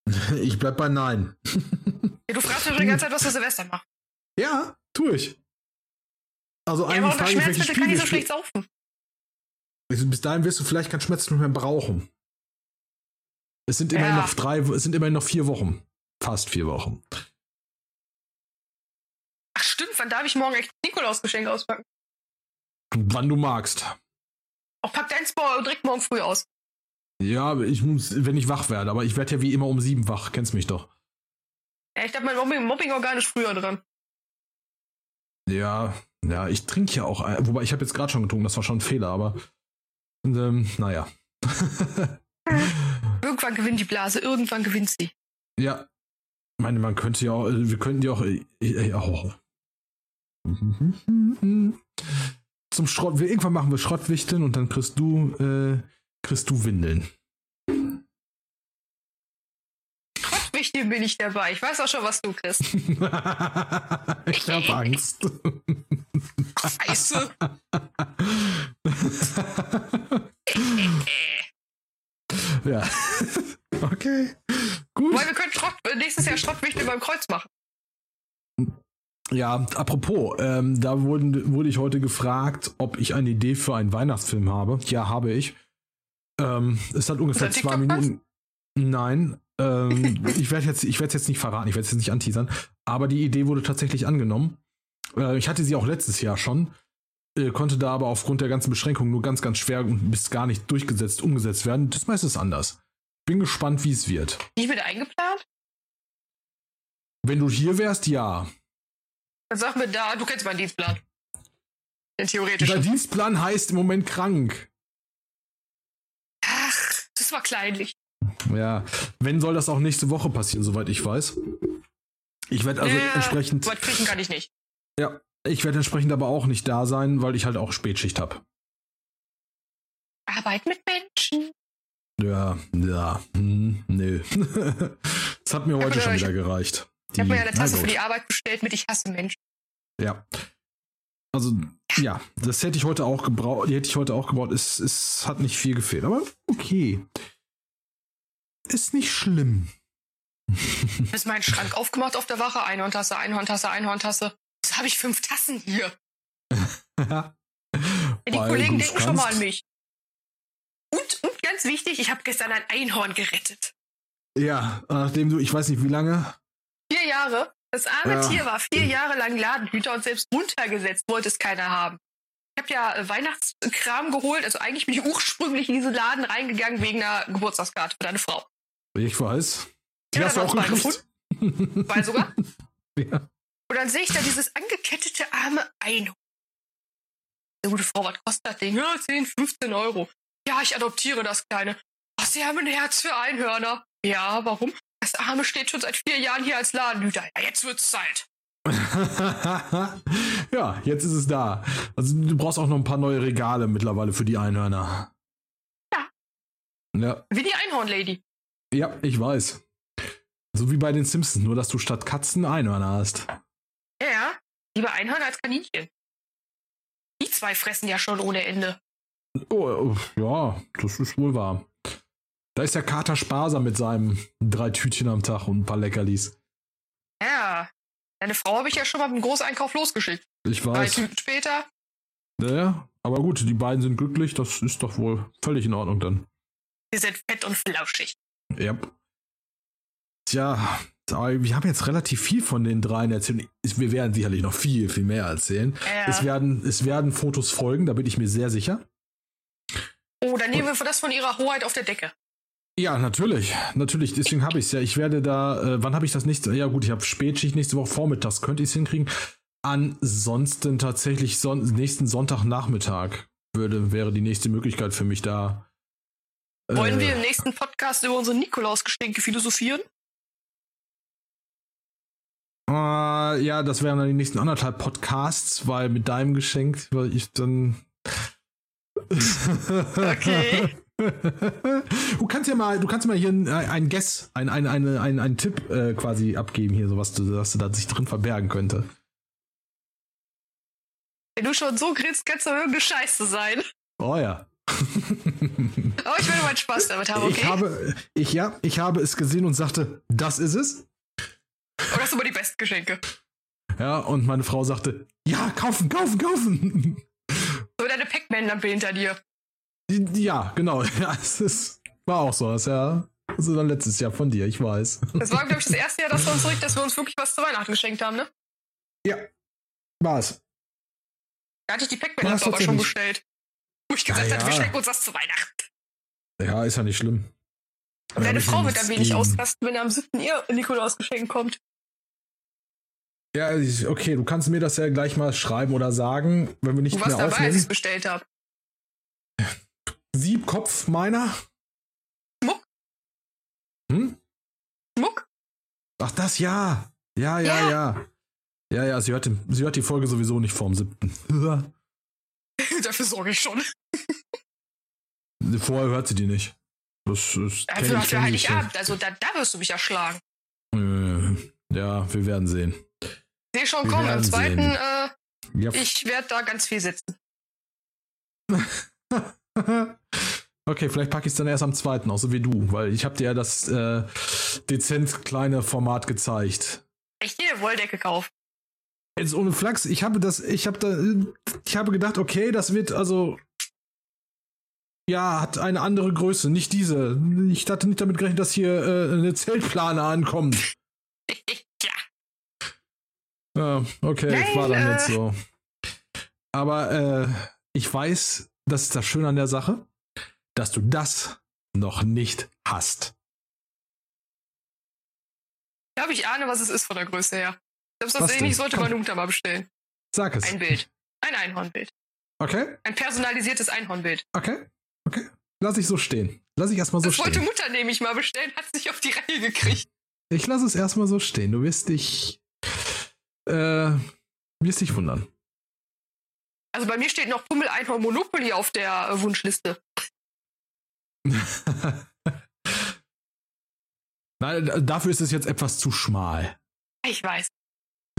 ich bleib bei Nein. Ja, du fragst mich schon die ganze Zeit, was wir Silvester machen. ja, tu ich. Also Ja, eigentlich frage ich, welche Schmerzmittel kann Spiele ich so schlecht saufen. spiele. Bis dahin wirst du vielleicht kein Schmerz mehr brauchen. Es sind immerhin Ja. noch drei, es sind immerhin noch vier Wochen. Fast vier Wochen. Ach stimmt, wann darf ich morgen echt Nikolausgeschenk auspacken? Wann du magst. Auch pack deins morgen direkt morgen früh aus. Ja, ich muss, wenn ich wach werde, aber ich werde ja wie immer um sieben wach, kennst mich doch. Ja, ich glaube, mein Mobbing- Mobbing-Organ ist früher dran. Ja, ja, ich trinke ja auch, ein- wobei ich habe jetzt gerade schon getrunken, das war schon ein Fehler, aber ähm, naja. Gut, Irgendwann gewinnt die Blase, irgendwann gewinnt sie. Ja. Ich meine, man könnte ja auch, wir könnten ja auch, äh, äh, auch. Zum Schrott, wir- irgendwann machen wir Schrottwichteln und dann kriegst du, äh, kriegst du Windeln. Wichtig bin ich dabei. Ich weiß auch schon, was du kriegst. ich hab Angst. Scheiße. ja. Okay. Gut. Weil wir können Schrott, nächstes Jahr Schrottwichtel beim Kreuz machen. Ja, apropos, ähm, da wurden, wurde ich heute gefragt, ob ich eine Idee für einen Weihnachtsfilm habe. Ja, habe ich. Ähm, es hat ungefähr zwei Minuten. Nein, ähm, ich werde jetzt, ich werde jetzt nicht verraten, ich werde es jetzt nicht anteasern. Aber die Idee wurde tatsächlich angenommen. Äh, ich hatte sie auch letztes Jahr schon, äh, konnte da aber aufgrund der ganzen Beschränkungen nur ganz, ganz schwer und bis gar nicht durchgesetzt, umgesetzt werden. Das meiste ist anders. Bin gespannt, wie es wird. Nicht mit eingeplant? Wenn du hier wärst, ja. Sag mir da, du kennst meinen Dienstplan. Den theoretischen. Dein Dienstplan heißt im Moment krank. Ach, das war kleinlich. Ja, wenn soll das auch nächste Woche passieren, soweit ich weiß. Ich werde also Ja, entsprechend, Was kriechen kann ich nicht. ja, ich werde entsprechend aber auch nicht da sein, weil ich halt auch Spätschicht habe. Arbeit mit Menschen. Ja, ja, hm, nö. das hat mir heute schon wieder gereicht. Ich habe mir ja eine Tasse für die Arbeit bestellt mit Ich hasse Menschen. Ja. Also, ja, das hätte ich heute auch gebraucht, die hätte ich heute auch gebraucht. Es, es hat nicht viel gefehlt, aber okay. Ist nicht schlimm. Ist mein Schrank aufgemacht auf der Wache. Einhorntasse, Einhorntasse, Einhorntasse. Jetzt habe ich fünf Tassen hier. ja, Die Weil Kollegen denken schon mal kannst. an mich. Und, und ganz wichtig, ich habe gestern ein Einhorn gerettet. Ja, nachdem du, ich weiß nicht wie lange, Vier Jahre. Das arme Ja. Tier war vier Jahre lang Ladenhüter und selbst runtergesetzt wollte es keiner haben. Ich habe ja äh, Weihnachtskram geholt. Also eigentlich bin ich ursprünglich in diesen Laden reingegangen wegen einer Geburtstagskarte für deine Frau. ich weiß. Die Ja, hast du auch gekriegt. Weil sogar. ja. Und dann sehe ich da dieses angekettete arme Einhorn. Der gute Frau, was kostet das Ding? Ja, 10, 15 Euro. Ja, ich adoptiere das Kleine. Ach, Sie haben ein Herz für Einhörner. Ja, warum? Das Arme steht schon seit vier Jahren hier als Ladenhüter. Ja, jetzt wird's Zeit. ja, jetzt ist es da. Also du brauchst auch noch ein paar neue Regale mittlerweile für die Einhörner. Ja. Ja, Wie die Einhornlady. ja, ich weiß. So wie bei den Simpsons, nur dass du statt Katzen Einhörner hast. Ja, ja. Lieber Einhörner als Kaninchen. Die zwei fressen ja schon ohne Ende. Oh, äh, ja, das ist wohl wahr. Da ist der Kater sparsam mit seinem drei Tütchen am Tag und ein paar Leckerlis. Ja. Deine Frau habe ich ja schon mal mit dem Großeinkauf losgeschickt. Ich Drei weiß. Tüten später. Naja, aber gut, die beiden sind glücklich, das ist doch wohl völlig in Ordnung dann. Die sind fett und flauschig. Ja. Tja, wir haben jetzt relativ viel von den dreien erzählt. Wir werden sicherlich noch viel, viel mehr erzählen. Ja. Es, werden, es werden Fotos folgen, da bin ich mir sehr sicher. Oh, dann nehmen wir das von ihrer Hoheit auf der Decke. Ja, natürlich. Natürlich, deswegen habe ich es ja. Ich werde da, äh, wann habe ich das nächste? Ja gut, ich habe Spätschicht nächste Woche vormittags, könnte ich es hinkriegen. Ansonsten tatsächlich son nächsten Sonntagnachmittag würde, wäre die nächste Möglichkeit für mich da. Wollen äh, wir im nächsten Podcast über unsere Nikolausgeschenke philosophieren? Äh, ja, das wären dann die nächsten anderthalb Podcasts, weil mit deinem Geschenk, weil ich dann. Okay. Du kannst ja mal, du kannst mal hier einen ein Guess, ein, ein, ein, ein, einen Tipp äh, quasi abgeben hier, so was du, was du da sich drin verbergen könnte. Wenn du schon so grinst, kannst du irgendeine Scheiße sein. Oh ja. Aber ich will meinen Spaß damit haben, okay? Ich habe, ich ja, ich habe es gesehen und sagte, das ist es. Oder hast du mal die besten Geschenke? Ja, und meine Frau sagte, ja, kaufen, kaufen, kaufen. So deine Pac-Man-Lampe hinter dir. Ja, genau. Ja, es ist, war auch so. Das ist ja, das ist dann letztes Jahr von dir, ich weiß. Das war, glaube ich, das erste Jahr, dass wir uns zurück, dass wir uns wirklich was zu Weihnachten geschenkt haben, ne? Ja, war es. Da hatte ich die Pac-Man-Lampe aber schon bestellt. Wo ich gesagt Ja, hatte, wir schenken uns was zu Weihnachten. Ja, ist ja nicht schlimm. Und deine Frau wird ein wenig ausrasten, wenn am 7. ihr Nikolausgeschenk kommt. Ja, okay, du kannst mir das ja gleich mal schreiben oder sagen, wenn wir nicht Du warst mehr dabei, als ich es bestellt habe. Siebkopf meiner. Schmuck? Hm? Schmuck? Ach, das ja. Ja, ja, Ja. ja. Ja, ja, sie hört, sie hört die Folge sowieso nicht vorm siebten. Dafür sorge ich schon. Vorher hört sie die nicht. Das ist. Dafür ich- für. Heiligabend. Also da, da wirst du mich erschlagen. Äh, Ja, wir werden sehen. Sehe schon Wir kommen. Am zweiten, äh, Ja. ich werde da ganz viel sitzen. okay, vielleicht packe ich es dann erst am zweiten, so wie du, weil ich habe dir ja das äh, dezent kleine Format gezeigt. Echt jede Wolldecke kaufen. Jetzt ohne Flachs, ich habe das, ich habe da, ich habe gedacht, okay, das wird also ja, hat eine andere Größe, nicht diese. Ich hatte nicht damit gerechnet, dass hier äh, eine Zeltplane ankommt. ja. Ja, okay, Nein, war dann äh. jetzt so. Aber äh, ich weiß, das ist das Schöne an der Sache, dass du das noch nicht hast. Ja, aber ich ahne, was es ist von der Größe her. Selbst das ähnlich sollte Komm. man unter mal bestellen. Sag es. Ein Bild. Ein Einhornbild. Okay, Ein personalisiertes Einhornbild. okay, okay. Lass ich so stehen. Lass ich erstmal so Das wollte stehen. Mutter nämlich mal bestellen, hat sich auf die Reihe gekriegt. Ich lasse es erstmal so stehen. Du wirst dich. Äh, wirst dich wundern. Also bei mir steht noch Pummel Einhorn Monopoly auf der äh, Wunschliste. Nein, dafür ist es jetzt etwas zu schmal. Ich weiß.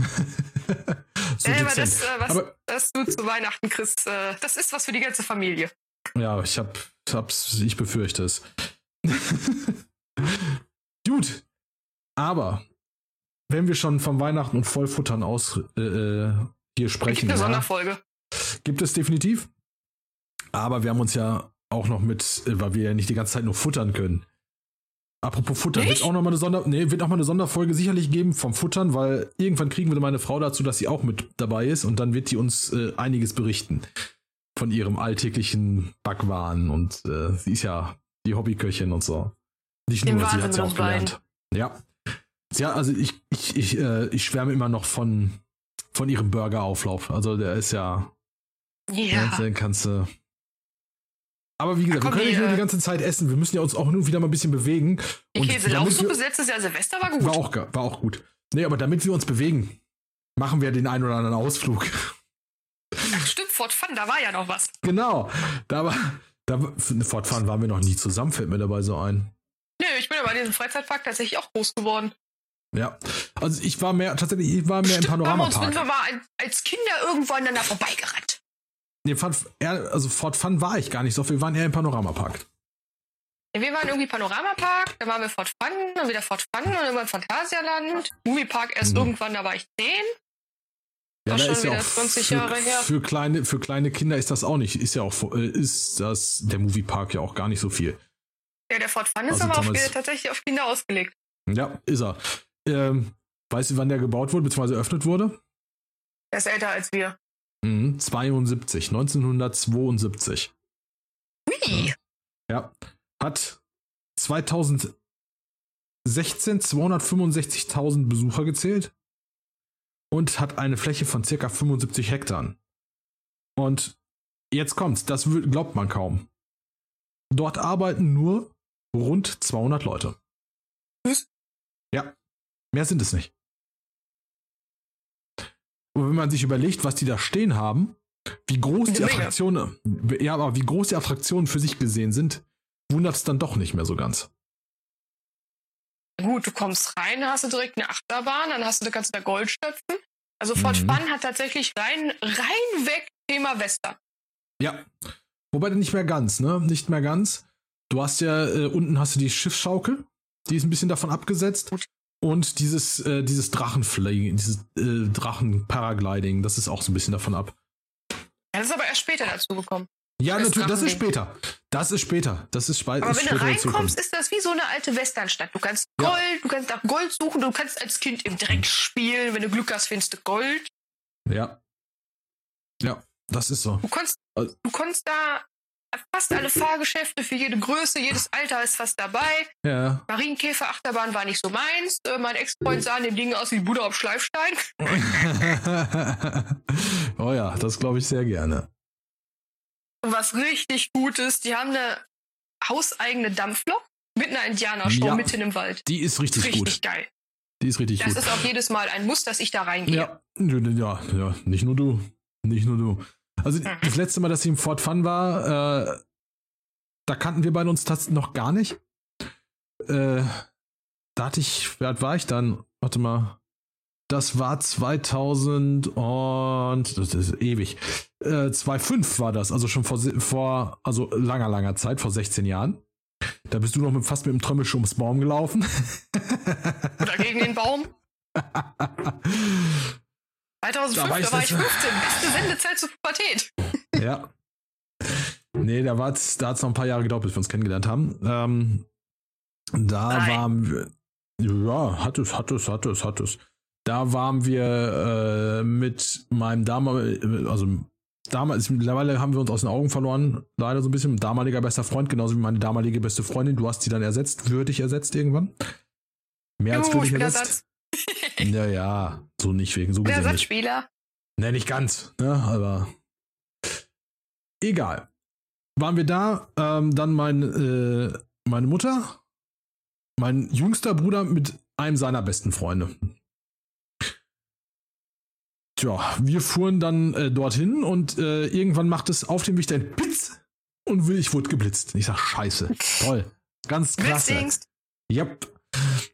so Ja, aber dezent. das, äh, was, Aber- das du zu Weihnachten kriegst, äh, das ist was für die ganze Familie. Ja, ich hab, hab's, ich befürchte es. Gut. Aber wenn wir schon vom Weihnachten und Vollfuttern aus äh, äh, hier Es sprechen, gibt eine ja, Sonderfolge. Gibt es definitiv. Aber wir haben uns ja auch noch mit, äh, weil wir ja nicht die ganze Zeit nur futtern können. Apropos Futtern, wird auch noch mal eine Sonder, nee, wird auch mal eine Sonderfolge sicherlich geben vom Futtern, weil irgendwann kriegen wir meine Frau dazu, dass sie auch mit dabei ist und dann wird die uns äh, einiges berichten von ihrem alltäglichen Backwaren und äh, sie ist ja die Hobbyköchin und so. Nicht nur, sie hat sie mit auch beiden. gelernt. Ja. Ja, also ich, ich, ich, äh, ich schwärme immer noch von, von ihrem Burgerauflauf. Also der ist ja, Ja. den kannst du. Aber wie gesagt, komm, wir können die, nicht nur die äh, ganze Zeit essen. Wir müssen ja uns auch nur wieder mal ein bisschen bewegen. Die Käselauchsuppe letztes Jahr Silvester war gut. war auch, war auch gut. Nee, aber damit wir uns bewegen, machen wir den einen oder anderen Ausflug. Ach, stimmt, Fort Fun, da war ja noch was. genau. Da war, da, war- fortfahren waren wir noch nie zusammen, fällt mir dabei so ein. Nö, ich bin aber in diesem Freizeitpark tatsächlich auch groß geworden. Ja. Also ich war mehr, tatsächlich, ich war mehr im Stimmt, haben wir uns, sind wir Panoramapark. mal als Kinder irgendwo aneinander vorbeigerannt. Nee, Fun, also Fort Fun war ich gar nicht so viel, wir waren eher im Panoramapark. Wir waren irgendwie Panoramapark, dann waren wir Fort Fun, dann wieder Fort Fun und dann waren Phantasialand. Moviepark erst Mhm. irgendwann, da war ich 10. Ja, da schon ist ja wieder auch 20 für, Jahre her. für kleine für kleine Kinder ist das auch nicht, ist ja auch ist das der Moviepark ja auch gar nicht so viel. Ja, der Fort Fun ist Also aber auf, tatsächlich auf Kinder ausgelegt. Ja, ist er. Ähm, weißt du, wann der gebaut wurde bzw. eröffnet wurde? Der ist älter als wir. Mhm, 72, 1972. Hui. Ja, hat 2016 265.000 Besucher gezählt und hat eine Fläche von circa 75 Hektar. Und jetzt kommt's, das glaubt man kaum. Dort arbeiten nur rund 200 Leute. Was? Ja, mehr sind es nicht. Und wenn man sich überlegt, was die da stehen haben, wie groß die. Attraktionen, ja, aber wie groß die Attraktionen für sich gesehen sind, wundert es dann doch nicht mehr so ganz. Gut, du kommst rein, hast du direkt eine Achterbahn, dann hast du, kannst du da Gold stöpfen. Also Fort Mhm. Fun hat tatsächlich rein, rein weg Thema Western. Ja. Wobei nicht mehr ganz, ne? Nicht mehr ganz. Du hast ja, äh, unten hast du die Schiffsschaukel, die ist ein bisschen davon abgesetzt. Gut. Und dieses, äh, dieses Drachenflying, dieses äh, Drachen-Paragliding, das ist auch so ein bisschen davon ab. Ja, das ist aber erst später dazu gekommen. Ja, Das natürlich, das ist später. Das ist später. Das ist, spe Aber wenn du später reinkommst, ist das wie so eine alte Westernstadt. Du kannst Ja. Gold, du kannst nach Gold suchen, du kannst als Kind im Dreck spielen. Wenn du Glück hast, findest du Gold. Ja. Ja, das ist so. Du konntest, Also- du konntest da fast alle Fahrgeschäfte für jede Größe, jedes Alter ist fast dabei. Ja. Marienkäfer-Achterbahn war nicht so meins. Äh, mein Ex-Freund sah an dem Ding aus wie Buddha auf Schleifstein. oh ja, das glaube ich sehr gerne. Und was richtig gut ist, die haben eine hauseigene Dampflok Mit einer Indianershow Ja. mitten im Wald. Die ist richtig, Richtig gut. geil. Die ist richtig Das gut. ist auch jedes Mal ein Muss, dass ich da reingehe. Ja, ja, ja, nicht nur du. Nicht nur du. Also das letzte Mal, dass ich im Fort Fun war, äh, da kannten wir beide uns tatsächlich noch gar nicht. Äh, da hatte ich, wie alt war ich dann? Warte mal. Das war 2000 und das ist ewig. Äh, 2005 war das, also schon vor, vor also langer, langer Zeit, vor 16 Jahren. Da bist du noch mit, fast mit dem Trömmelsch ums Baum gelaufen. Oder gegen den Baum. 2005, Da da war war ich ich, das- 15. Beste Sendezeit zur Pubertät. Ja. Nee, da war's, da hat es noch ein paar Jahre gedauert, bis wir uns kennengelernt haben. Ähm, da Nein. waren wir. Ja, hat es, hat es, hat es, hat es. Da waren wir äh, mit meinem damaligen, also damals, mittlerweile haben wir uns aus den Augen verloren, leider so ein bisschen. Damaliger bester Freund, genauso wie meine damalige beste Freundin. Du hast sie dann ersetzt, würdig ersetzt irgendwann. Mehr als würdig ich ersetzt. Ja, ja, so nicht wegen, so nicht. Ersatzspieler. Ne, nicht ganz, ne, aber egal. Waren wir da, ähm, dann mein, äh, meine Mutter, mein jüngster Bruder mit einem seiner besten Freunde. Tja, wir fuhren dann äh, dorthin und äh, irgendwann macht es auf dem Weg ein Blitz und ich wurde geblitzt. Ich sag, scheiße, toll, ganz klasse. Blitzdingst. Yep.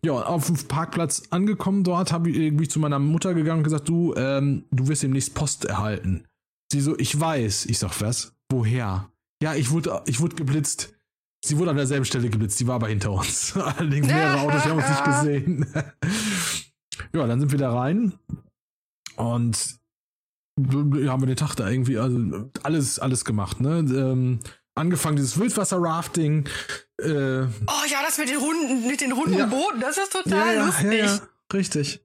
Ja, auf dem Parkplatz angekommen dort, habe ich irgendwie zu meiner Mutter gegangen und gesagt, du, ähm, du wirst demnächst Post erhalten. Sie so, ich weiß. Ich sag, was? Woher? Ja, ich wurde, ich wurde geblitzt. Sie wurde an derselben Stelle geblitzt, sie war aber hinter uns. Allerdings mehrere Autos, wir haben uns nicht gesehen. ja, dann sind wir da rein und haben wir den Tag da irgendwie, also alles, alles gemacht, ne? Ähm, angefangen dieses Wildwasser-Rafting, äh, Oh ja, das mit den runden, mit den runden Ja. Booten, das ist total lustig. richtig.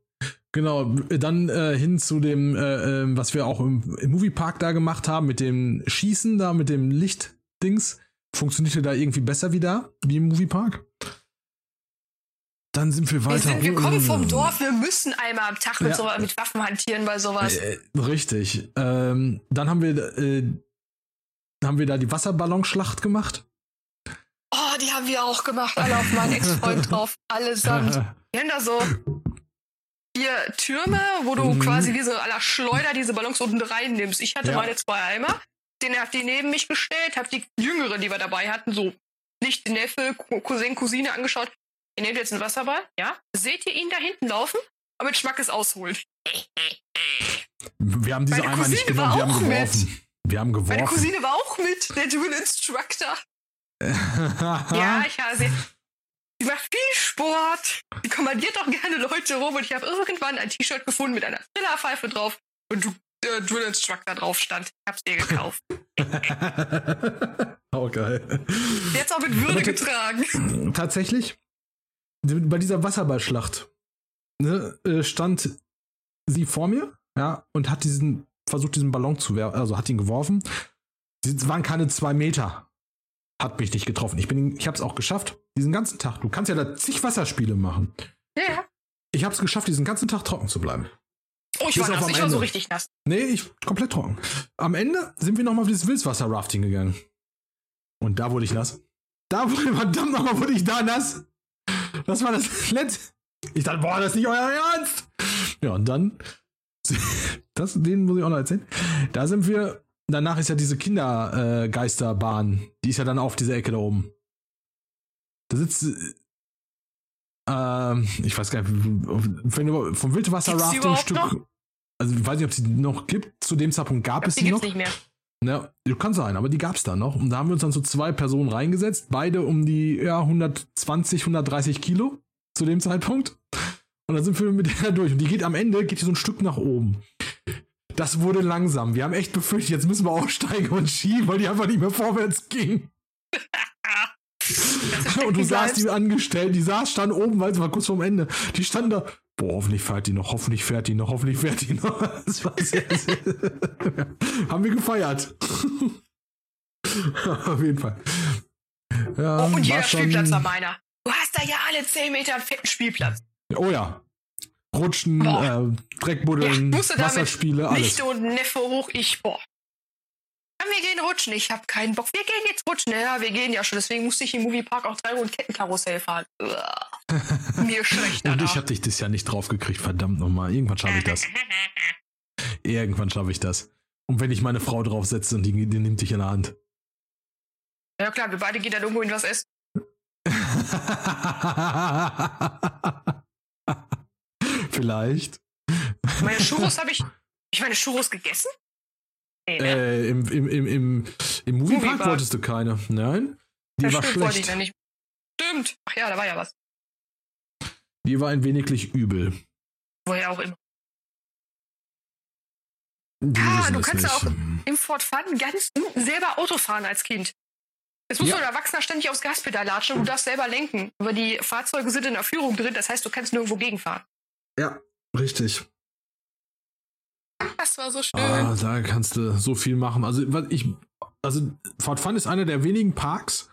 Genau, dann äh, hin zu dem, äh, ähm, was wir auch im, im Moviepark da gemacht haben, mit dem Schießen da, mit dem Lichtdings. Funktionierte da irgendwie besser wie da, wie im Moviepark. Dann sind wir Wir, weiter. sind, wir kommen vom Dorf, wir müssen einmal am Tag mit, Ja. so, mit Waffen hantieren bei sowas. Äh, richtig. Ähm, dann haben wir, äh, haben wir da die Wasserballonschlacht gemacht. Oh, die haben wir auch gemacht, alle auf meinen Ex-Freund drauf, allesamt. Wir haben da so vier Türme, wo du Mhm. quasi wie so aller Schleuder diese Ballons unten reinnimmst. Ich hatte Ja. meine zwei Eimer, den hab die neben mich gestellt, hab die Jüngere, die wir dabei hatten, so nicht Neffe, Cou- Cousin, Cousine angeschaut. Ihr nehmt jetzt einen Wasserball, ja? Seht ihr ihn da hinten laufen? Aber mit Schmackes ausholen. Wir haben diese Meine Eimer nicht Cousine genommen, war wir haben auch mit. geworfen. Wir haben Meine geworfen. Cousine war auch mit, der Dual Instructor. Ja, ich habe sie. Sie macht viel Sport. Sie kommandiert auch gerne Leute rum und ich habe irgendwann ein T-Shirt gefunden mit einer Trillerpfeife drauf und äh, Drill Instructor drauf stand. Ich hab's ihr gekauft. oh, geil. Hat's auch mit Würde getragen. Tatsächlich, bei dieser Wasserballschlacht ne, äh, stand sie vor mir, ja, und hat diesen, versucht, diesen Ballon zu werfen, also hat ihn geworfen. Es waren keine zwei Meter. Hat mich nicht getroffen. Ich bin, ich hab's auch geschafft, diesen ganzen Tag. Du kannst ja da zig Wasserspiele machen. Ja. Ich hab's geschafft, diesen ganzen Tag trocken zu bleiben. Oh, ich Bis war nass. Ich war so richtig nass. Nee, ich komplett trocken. Am Ende sind wir nochmal auf dieses Wildwasser-Rafting gegangen. Und da wurde ich nass. Da wurde, verdammt nochmal, wurde ich da nass. Das war das letzte. Ich dachte, boah, das ist nicht euer Ernst. Ja, und dann, das, den muss ich auch noch erzählen. Da sind wir, danach ist ja diese Kindergeisterbahn, äh, die ist ja dann auf dieser Ecke da oben. Da sitzt, ähm, ich weiß gar nicht, wenn du vom Gibt's die Wildwasser-Rafting überhaupt Stück, noch? also ich weiß nicht, ob es die noch gibt. Zu dem Zeitpunkt gab es Die die gibt's noch. nicht mehr. Ja, kann sein, aber die gab es da noch. Und da haben wir uns dann so zwei Personen reingesetzt, beide um die ja, 120, 130 Kilo zu dem Zeitpunkt. Und dann sind wir mit der durch. Und die geht am Ende, geht die so ein Stück nach oben. Das wurde langsam. Wir haben echt befürchtet, jetzt müssen wir aussteigen und schieben, weil die einfach nicht mehr vorwärts ging. Und du sahst die angestellt, die saß, stand oben, weil es war kurz vorm Ende. Die stand da, boah, hoffentlich fährt die noch, hoffentlich fährt die noch, hoffentlich fährt die noch. Das war sehr, sehr haben wir gefeiert. Auf jeden Fall. Ja, Oh, und jeder war schon- Spielplatz war meiner. Du hast da ja alle 10 Meter einen fetten Spielplatz. Oh ja. Rutschen, Boah. äh, Dreckbuddeln, Ja, Wasserspiele, alles. Nichte und Neffe hoch, ich, boah. Ja, wir gehen rutschen. Ich habe keinen Bock. Wir gehen jetzt rutschen. Ja, wir gehen ja schon. Deswegen musste ich im Moviepark auch drei Runden Kettenkarussell fahren. Mir schlecht. Und ich habe dich das ja nicht draufgekriegt, verdammt nochmal. Irgendwann schaffe ich das. Irgendwann schaffe ich das. Und wenn ich meine Frau draufsetze und die, die nimmt dich in der Hand. Ja klar, wir beide gehen dann irgendwo in was essen. Vielleicht. Meine Churros habe ich. Ich meine Churros gegessen? Nee, ne? Äh, im, im, im, im, Im Moviepark Moviepark. wolltest du keine. Nein. Die Ja, war stimmt, wollte ich schlecht. dann nicht. Stimmt. Ach ja, da war ja was. Die war ein weniglich übel. Woher auch immer. Die Ah, du kannst ja nicht. auch- Im Ford Fun ganz unten selber Auto fahren als Kind. Jetzt muss Ja. so ein Erwachsener ständig aufs Gaspedal latschen und du darfst selber lenken. Aber die Fahrzeuge sind in der Führung drin, das heißt, du kannst nirgendwo gegenfahren. Ja, richtig. Das war so schön. Ah, da kannst du so viel machen. Also, was ich, also Fort Fun ist einer der wenigen Parks,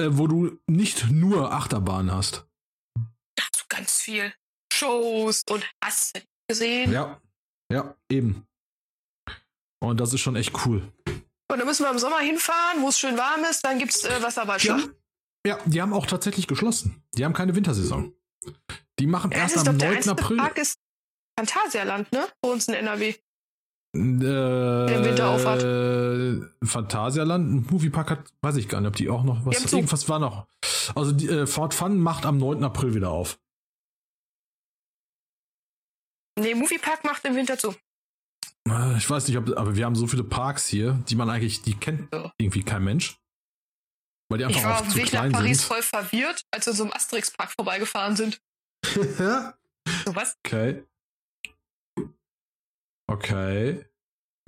äh, wo du nicht nur Achterbahn hast. Da hast du ganz viel Shows und hast du gesehen. Ja, ja, eben. Und das ist schon echt cool. Und dann müssen wir im Sommer hinfahren, wo es schön warm ist. Dann gibt's äh, Wasserballschlacht. Ja, die haben auch tatsächlich geschlossen. Die haben keine Wintersaison. Die machen erst das ist am doch der 9. einzige April. Park ist Phantasialand, ne? Bei uns in NRW. Äh, im Winter aufhat. Phantasialand, ein Moviepark hat, weiß ich gar nicht, ob die auch noch was. Irgendwas war noch. Also die, äh, Fort Fun macht am 9. April wieder auf. Nee, Moviepark macht im Winter zu. Äh, Ich weiß nicht, ob, aber wir haben so viele Parks hier, die man eigentlich, die kennt Ja. irgendwie kein Mensch. Weil die Ich einfach war auch auf dem Weg nach Paris sind. voll verwirrt, als wir so im Asterix-Park vorbeigefahren sind. So was? okay. Okay.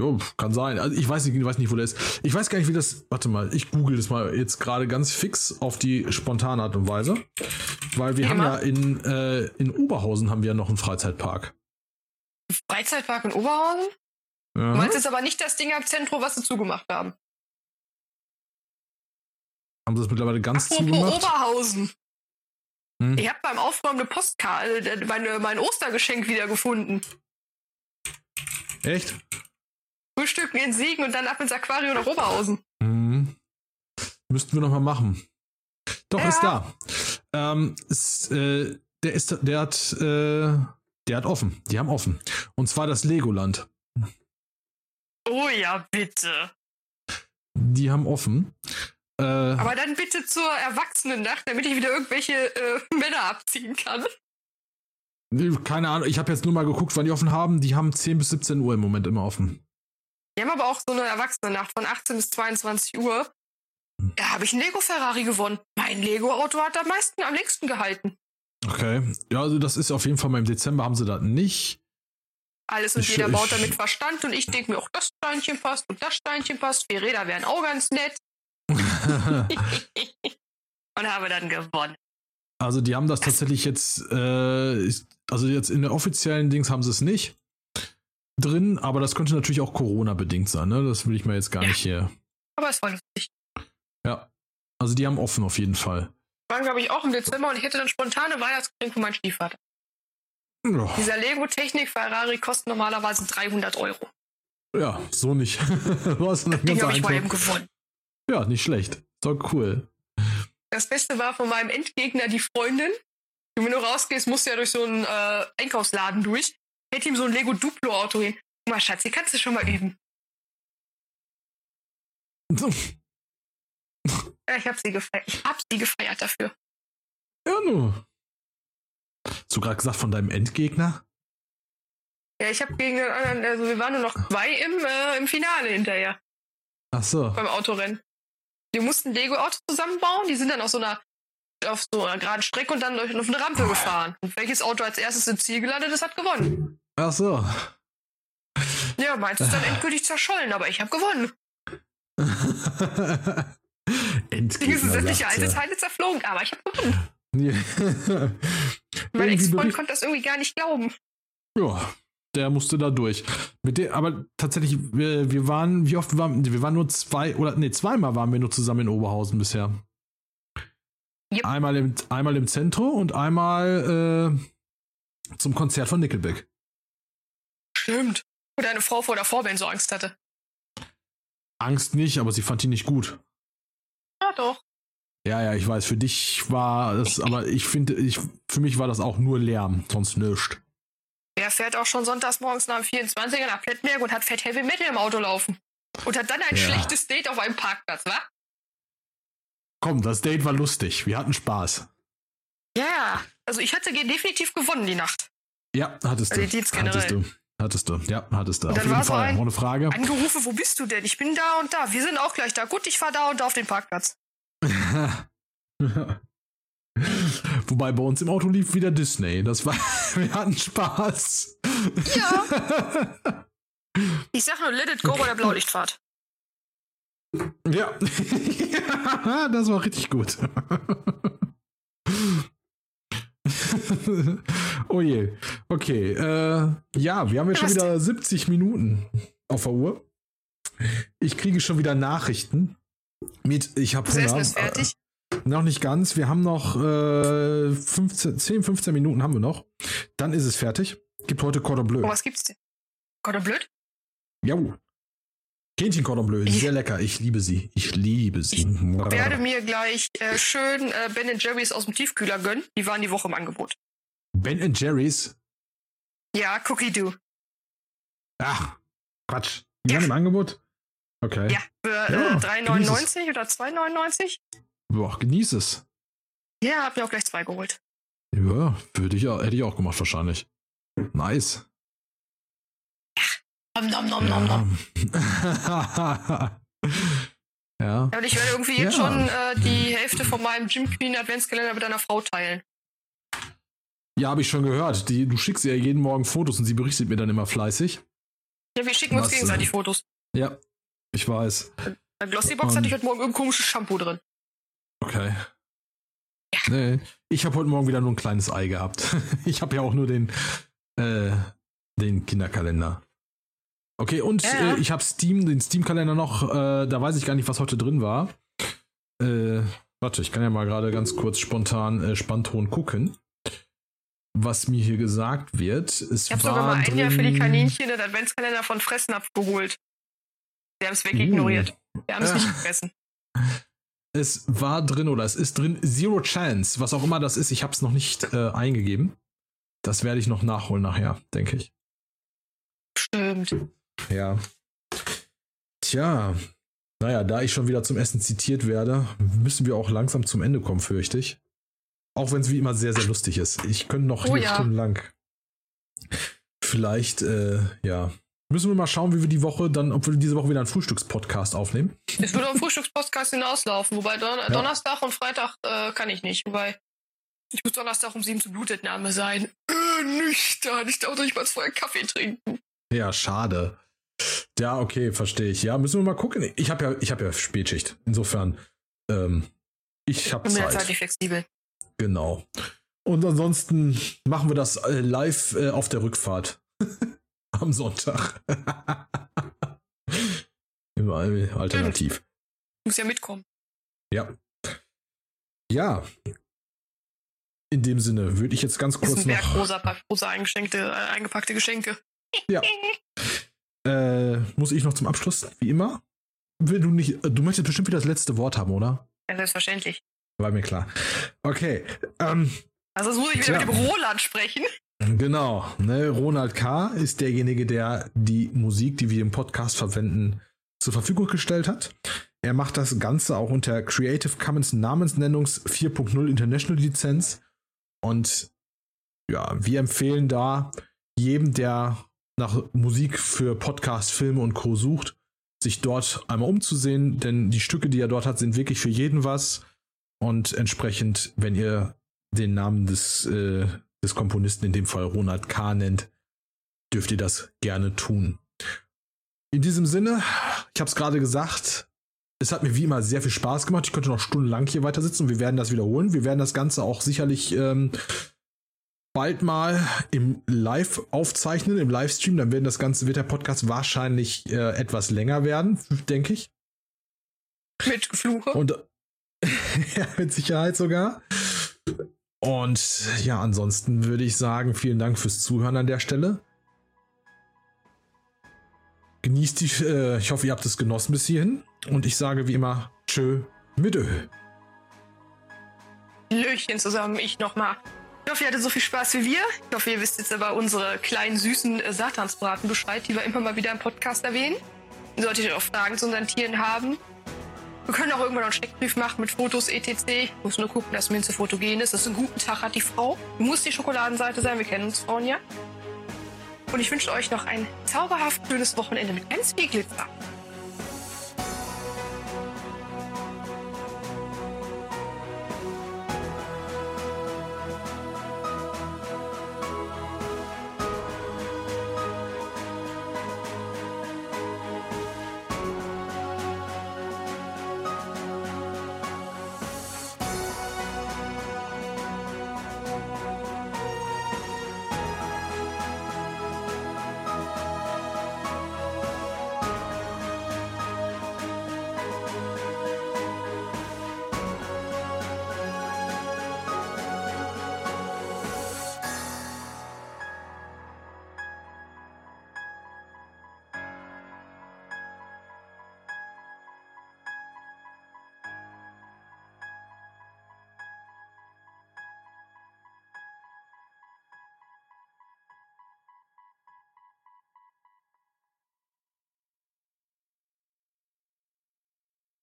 Jo, kann sein. Also ich weiß nicht, ich weiß nicht, wo der ist. Ich weiß gar nicht, wie das. Warte mal, ich google das mal jetzt gerade ganz fix auf die spontane Art und Weise. Weil wir Wie haben ja in, äh, in Oberhausen haben wir ja noch einen Freizeitpark. Freizeitpark in Oberhausen? Ja. Du meinst jetzt aber nicht das Ding am Zentrum, was sie zugemacht haben. Haben sie das mittlerweile ganz Apropos zugemacht? Oberhausen. Hm. Ich habe beim Aufräumen eine Postkarte, äh, meine, mein Ostergeschenk wiedergefunden. Echt? Frühstücken in Siegen und dann ab ins Aquarium nach Oberhausen. Mhm. Müssten wir noch mal machen. Doch, Ja. ist da. Ähm, ist, äh, der ist, der hat, äh, der hat offen. Die haben offen. Und zwar das Legoland. Oh ja, bitte. Die haben offen. Äh, Aber dann bitte zur Erwachsenennacht, damit ich wieder irgendwelche äh, Männer abziehen kann. keine Ahnung, ich habe jetzt nur mal geguckt, wann die offen haben. Die haben 10 bis 17 Uhr im Moment immer offen. Wir haben aber auch so eine Erwachsenennacht von 18 bis 22 Uhr. Hm. Da habe ich einen Lego Ferrari gewonnen. Mein Lego-Auto hat am meisten, am längsten gehalten. Okay. Ja, also das ist auf jeden Fall mal im Dezember haben sie das nicht. Alles und Ich- jeder baut damit Verstand und ich denke mir auch, das Steinchen passt und das Steinchen passt. Vier Räder wären auch ganz nett. Und habe dann gewonnen. Also die haben das tatsächlich jetzt, äh, also jetzt in der offiziellen Dings haben sie es nicht drin, aber das könnte natürlich auch Corona-bedingt sein, ne? Das will ich mir jetzt gar Ja. nicht hier. Aber es war lustig. Ja. Also die haben offen auf jeden Fall. Waren, glaube ich, auch im Dezember und ich hätte dann spontane Weihnachtsgeschenk für meinen Stiefvater. Ja, Dieser Lego-Technik Ferrari kostet normalerweise 300 Euro. ja so nicht. Was Den ganz habe ich mal eben gewonnen. Ja, nicht schlecht. Doch cool. Das Beste war von meinem Endgegner die Freundin. Wenn du rausgehst, musst du ja durch so einen äh, Einkaufsladen durch. Hätte ihm so ein Lego Duplo Auto hin. Guck mal, Schatz, die kannst du schon mal üben. Ja, ich hab sie gefeiert. Ich hab sie gefeiert dafür. Ja, nur. Hast du gerade gesagt von deinem Endgegner? Ja, ich habe gegen den anderen, also wir waren nur noch zwei im, äh, im Finale hinterher Ach so. beim Autorennen. Wir mussten Lego-Autos zusammenbauen, die sind dann auf so einer auf so einer geraden Strecke und dann durch auf eine Rampe gefahren. Und welches Auto als erstes im Ziel gelandet ist, hat gewonnen. Ach so. Ja, meins ist dann endgültig zerschollen, aber ich habe gewonnen. Endgegner. Dinge sind sämtliche alte. Teile zerflogen, aber ich habe gewonnen. Ja. Mein Ex-Freund konnte das irgendwie gar nicht glauben. Ja, der musste da durch. Mit der, aber tatsächlich, wir, wir waren, wie oft waren wir waren nur zwei oder nee, zweimal waren wir nur zusammen in Oberhausen bisher. Yep. Einmal im einmal im Zentrum und einmal äh, zum Konzert von Nickelback. Stimmt. Wo deine Frau vor der Vorband so Angst hatte. Angst nicht, aber sie fand ihn nicht gut. Ja, doch. Ja, ja, ich weiß, für dich war es, aber ich finde, ich, für mich war das auch nur Lärm, sonst nichts. Wer fährt auch schon sonntags morgens nach dem 24er nach Plettenberg und hat Fett Heavy Metal im Auto laufen? Und hat dann ein Ja. schlechtes Date auf einem Parkplatz, wa? Komm, das Date war lustig. Wir hatten Spaß. Ja, also ich hatte definitiv gewonnen die Nacht. Ja, hattest du. Also generell. Hattest du. Hattest du. Ja, hattest du. Und Auf jeden Fall. ein- Ohne Frage. Angerufen, wo bist du denn? Ich bin da und da. Wir sind auch gleich da. Gut, ich fahr da und da auf den Parkplatz. Wobei bei uns im Auto lief wieder Disney. Das war, wir hatten Spaß. Ja. Ich sag nur, let it go bei der Blaulichtfahrt. Ja. das war richtig gut. oh je. Okay. Äh, ja, wir haben jetzt schon wieder 70 Minuten auf der Uhr. Ich kriege schon wieder Nachrichten. Mit, ich habe Das Essen ist fertig. Noch nicht ganz. Wir haben noch äh, 15, 10, 15 Minuten haben wir noch. Dann ist es fertig. Gibt heute Cordon Bleu. Oh, was gibt's denn? Gott, blöd? Ja. Hähnchen Cordon Bleu. Ich- Sehr lecker. Ich liebe sie. Ich liebe sie. Ich werde mir gleich äh, schön äh, Ben Jerry's aus dem Tiefkühler gönnen. Die waren die Woche im Angebot. Ben Jerry's. Ja, Cookie Do. Ach, Quatsch. Die Ja. waren im Angebot? Okay. Ja, für Ja, äh, 3,99 oder 2,99. Boah, genieß es. Ja, hab mir auch gleich zwei geholt. Ja, würde ich auch, hätte ich auch gemacht wahrscheinlich. Nice. Nom, nom, nom, nom, nom. Ja. ja. Ja, und ich werde irgendwie jetzt Ja. schon äh, die Hälfte von meinem Jim Queen Adventskalender mit einer Frau teilen. Ja, habe ich schon gehört. Die, du schickst ihr jeden Morgen Fotos und sie berichtet mir dann immer fleißig. Ja, wir schicken uns Was, gegenseitig äh, Fotos. Ja, ich weiß. Bei Glossybox hatte ich heute Morgen irgendein komisches Shampoo drin. Okay. Nee, ich habe heute Morgen wieder nur ein kleines Ei gehabt. Ich habe ja auch nur den, äh, den Kinderkalender. Okay, und Ja. äh, ich habe Steam, den Steam-Kalender noch, äh, da weiß ich gar nicht, was heute drin war. Äh, warte, ich kann ja mal gerade ganz kurz spontan äh, Spannton gucken, was mir hier gesagt wird. Es Ich habe sogar mal ein drin, Jahr für die Kaninchen den Adventskalender von Fressnapf geholt. Die haben es wegignoriert. Die haben es nicht gefressen. Es war drin oder es ist drin Zero Chance, was auch immer das ist. Ich habe es noch nicht äh, eingegeben. Das werde ich noch nachholen nachher, denke ich. Stimmt. Ja. Tja. Naja, da ich schon wieder zum Essen zitiert werde, müssen wir auch langsam zum Ende kommen, fürchte ich. Auch wenn es wie immer sehr, sehr lustig ist. Ich könnte noch Oh hier ja. stundenlang. Vielleicht, äh, ja. Müssen wir mal schauen, wie wir die Woche dann, ob wir diese Woche wieder einen Frühstückspodcast aufnehmen. Es würde am Frühstückspodcast hinauslaufen, wobei Don Donnerstag und Freitag äh, kann ich nicht. Wobei ich muss Donnerstag um sieben zur Blutentnahme sein. Äh, nüchtern. Ich darf doch nicht mal vorher Kaffee trinken. Ja, schade. Ja, okay, verstehe ich. Ja, müssen wir mal gucken. Ich habe ja, ich habe ja Spätschicht. Insofern, ähm, ich habe Ich bin jetzt Zeit. nicht flexibel. Genau. Und ansonsten machen wir das äh, live äh, auf der Rückfahrt. Am Sonntag. Überall alternativ. Muss ja mitkommen. Ja. Ja. In dem Sinne würde ich jetzt ganz Das kurz noch. rosa, rosa eingeschenkte, äh, eingepackte Geschenke. Ja. Äh, muss ich noch zum Abschluss, wie immer? Will du nicht, du möchtest bestimmt wieder das letzte Wort haben, oder? Ja, selbstverständlich. War mir klar. Okay. Ähm, Also jetzt muss ich wieder Tja. mit dem Roland sprechen. Genau, ne, Ronald K. ist derjenige, der die Musik, die wir im Podcast verwenden, zur Verfügung gestellt hat. Er macht das Ganze auch unter Creative Commons Namensnennungs 4.0 International Lizenz. Und ja, wir empfehlen da jedem, der nach Musik für Podcast, Filme und Co. sucht, sich dort einmal umzusehen, denn die Stücke, die er dort hat, sind wirklich für jeden was. Und entsprechend, wenn ihr den Namen des, äh, des Komponisten, in dem Fall Ronald K. nennt, dürft ihr das gerne tun. In diesem Sinne, ich habe es gerade gesagt, es hat mir wie immer sehr viel Spaß gemacht. Ich könnte noch stundenlang hier weiter sitzen und wir werden das wiederholen. Wir werden das Ganze auch sicherlich ähm, bald mal im Live aufzeichnen, im Livestream. Dann werden das Ganze, wird der Podcast wahrscheinlich äh, etwas länger werden, denke ich. Mit Gefluche. Und ja, mit Sicherheit sogar. Und ja, ansonsten würde ich sagen, vielen Dank fürs Zuhören an der Stelle. genießt die, äh, ich hoffe, ihr habt es genossen bis hierhin. Und ich sage wie immer, tschö mit Ö. Löchen zusammen, ich nochmal. Ich hoffe, ihr hattet so viel Spaß wie wir. Ich hoffe, ihr wisst jetzt aber unsere kleinen süßen äh, Satansbraten Bescheid, die wir immer mal wieder im Podcast erwähnen. Solltet ihr auch Fragen zu unseren Tieren haben. Wir können auch irgendwann einen Steckbrief machen mit Fotos etc. Muss nur gucken, dass Minze fotogen ist. Das ist einen guten Tag hat die Frau. Muss die Schokoladenseite sein, wir kennen uns Frauen ja. Und ich wünsche euch noch ein zauberhaft schönes Wochenende mit ganz viel Glitzer.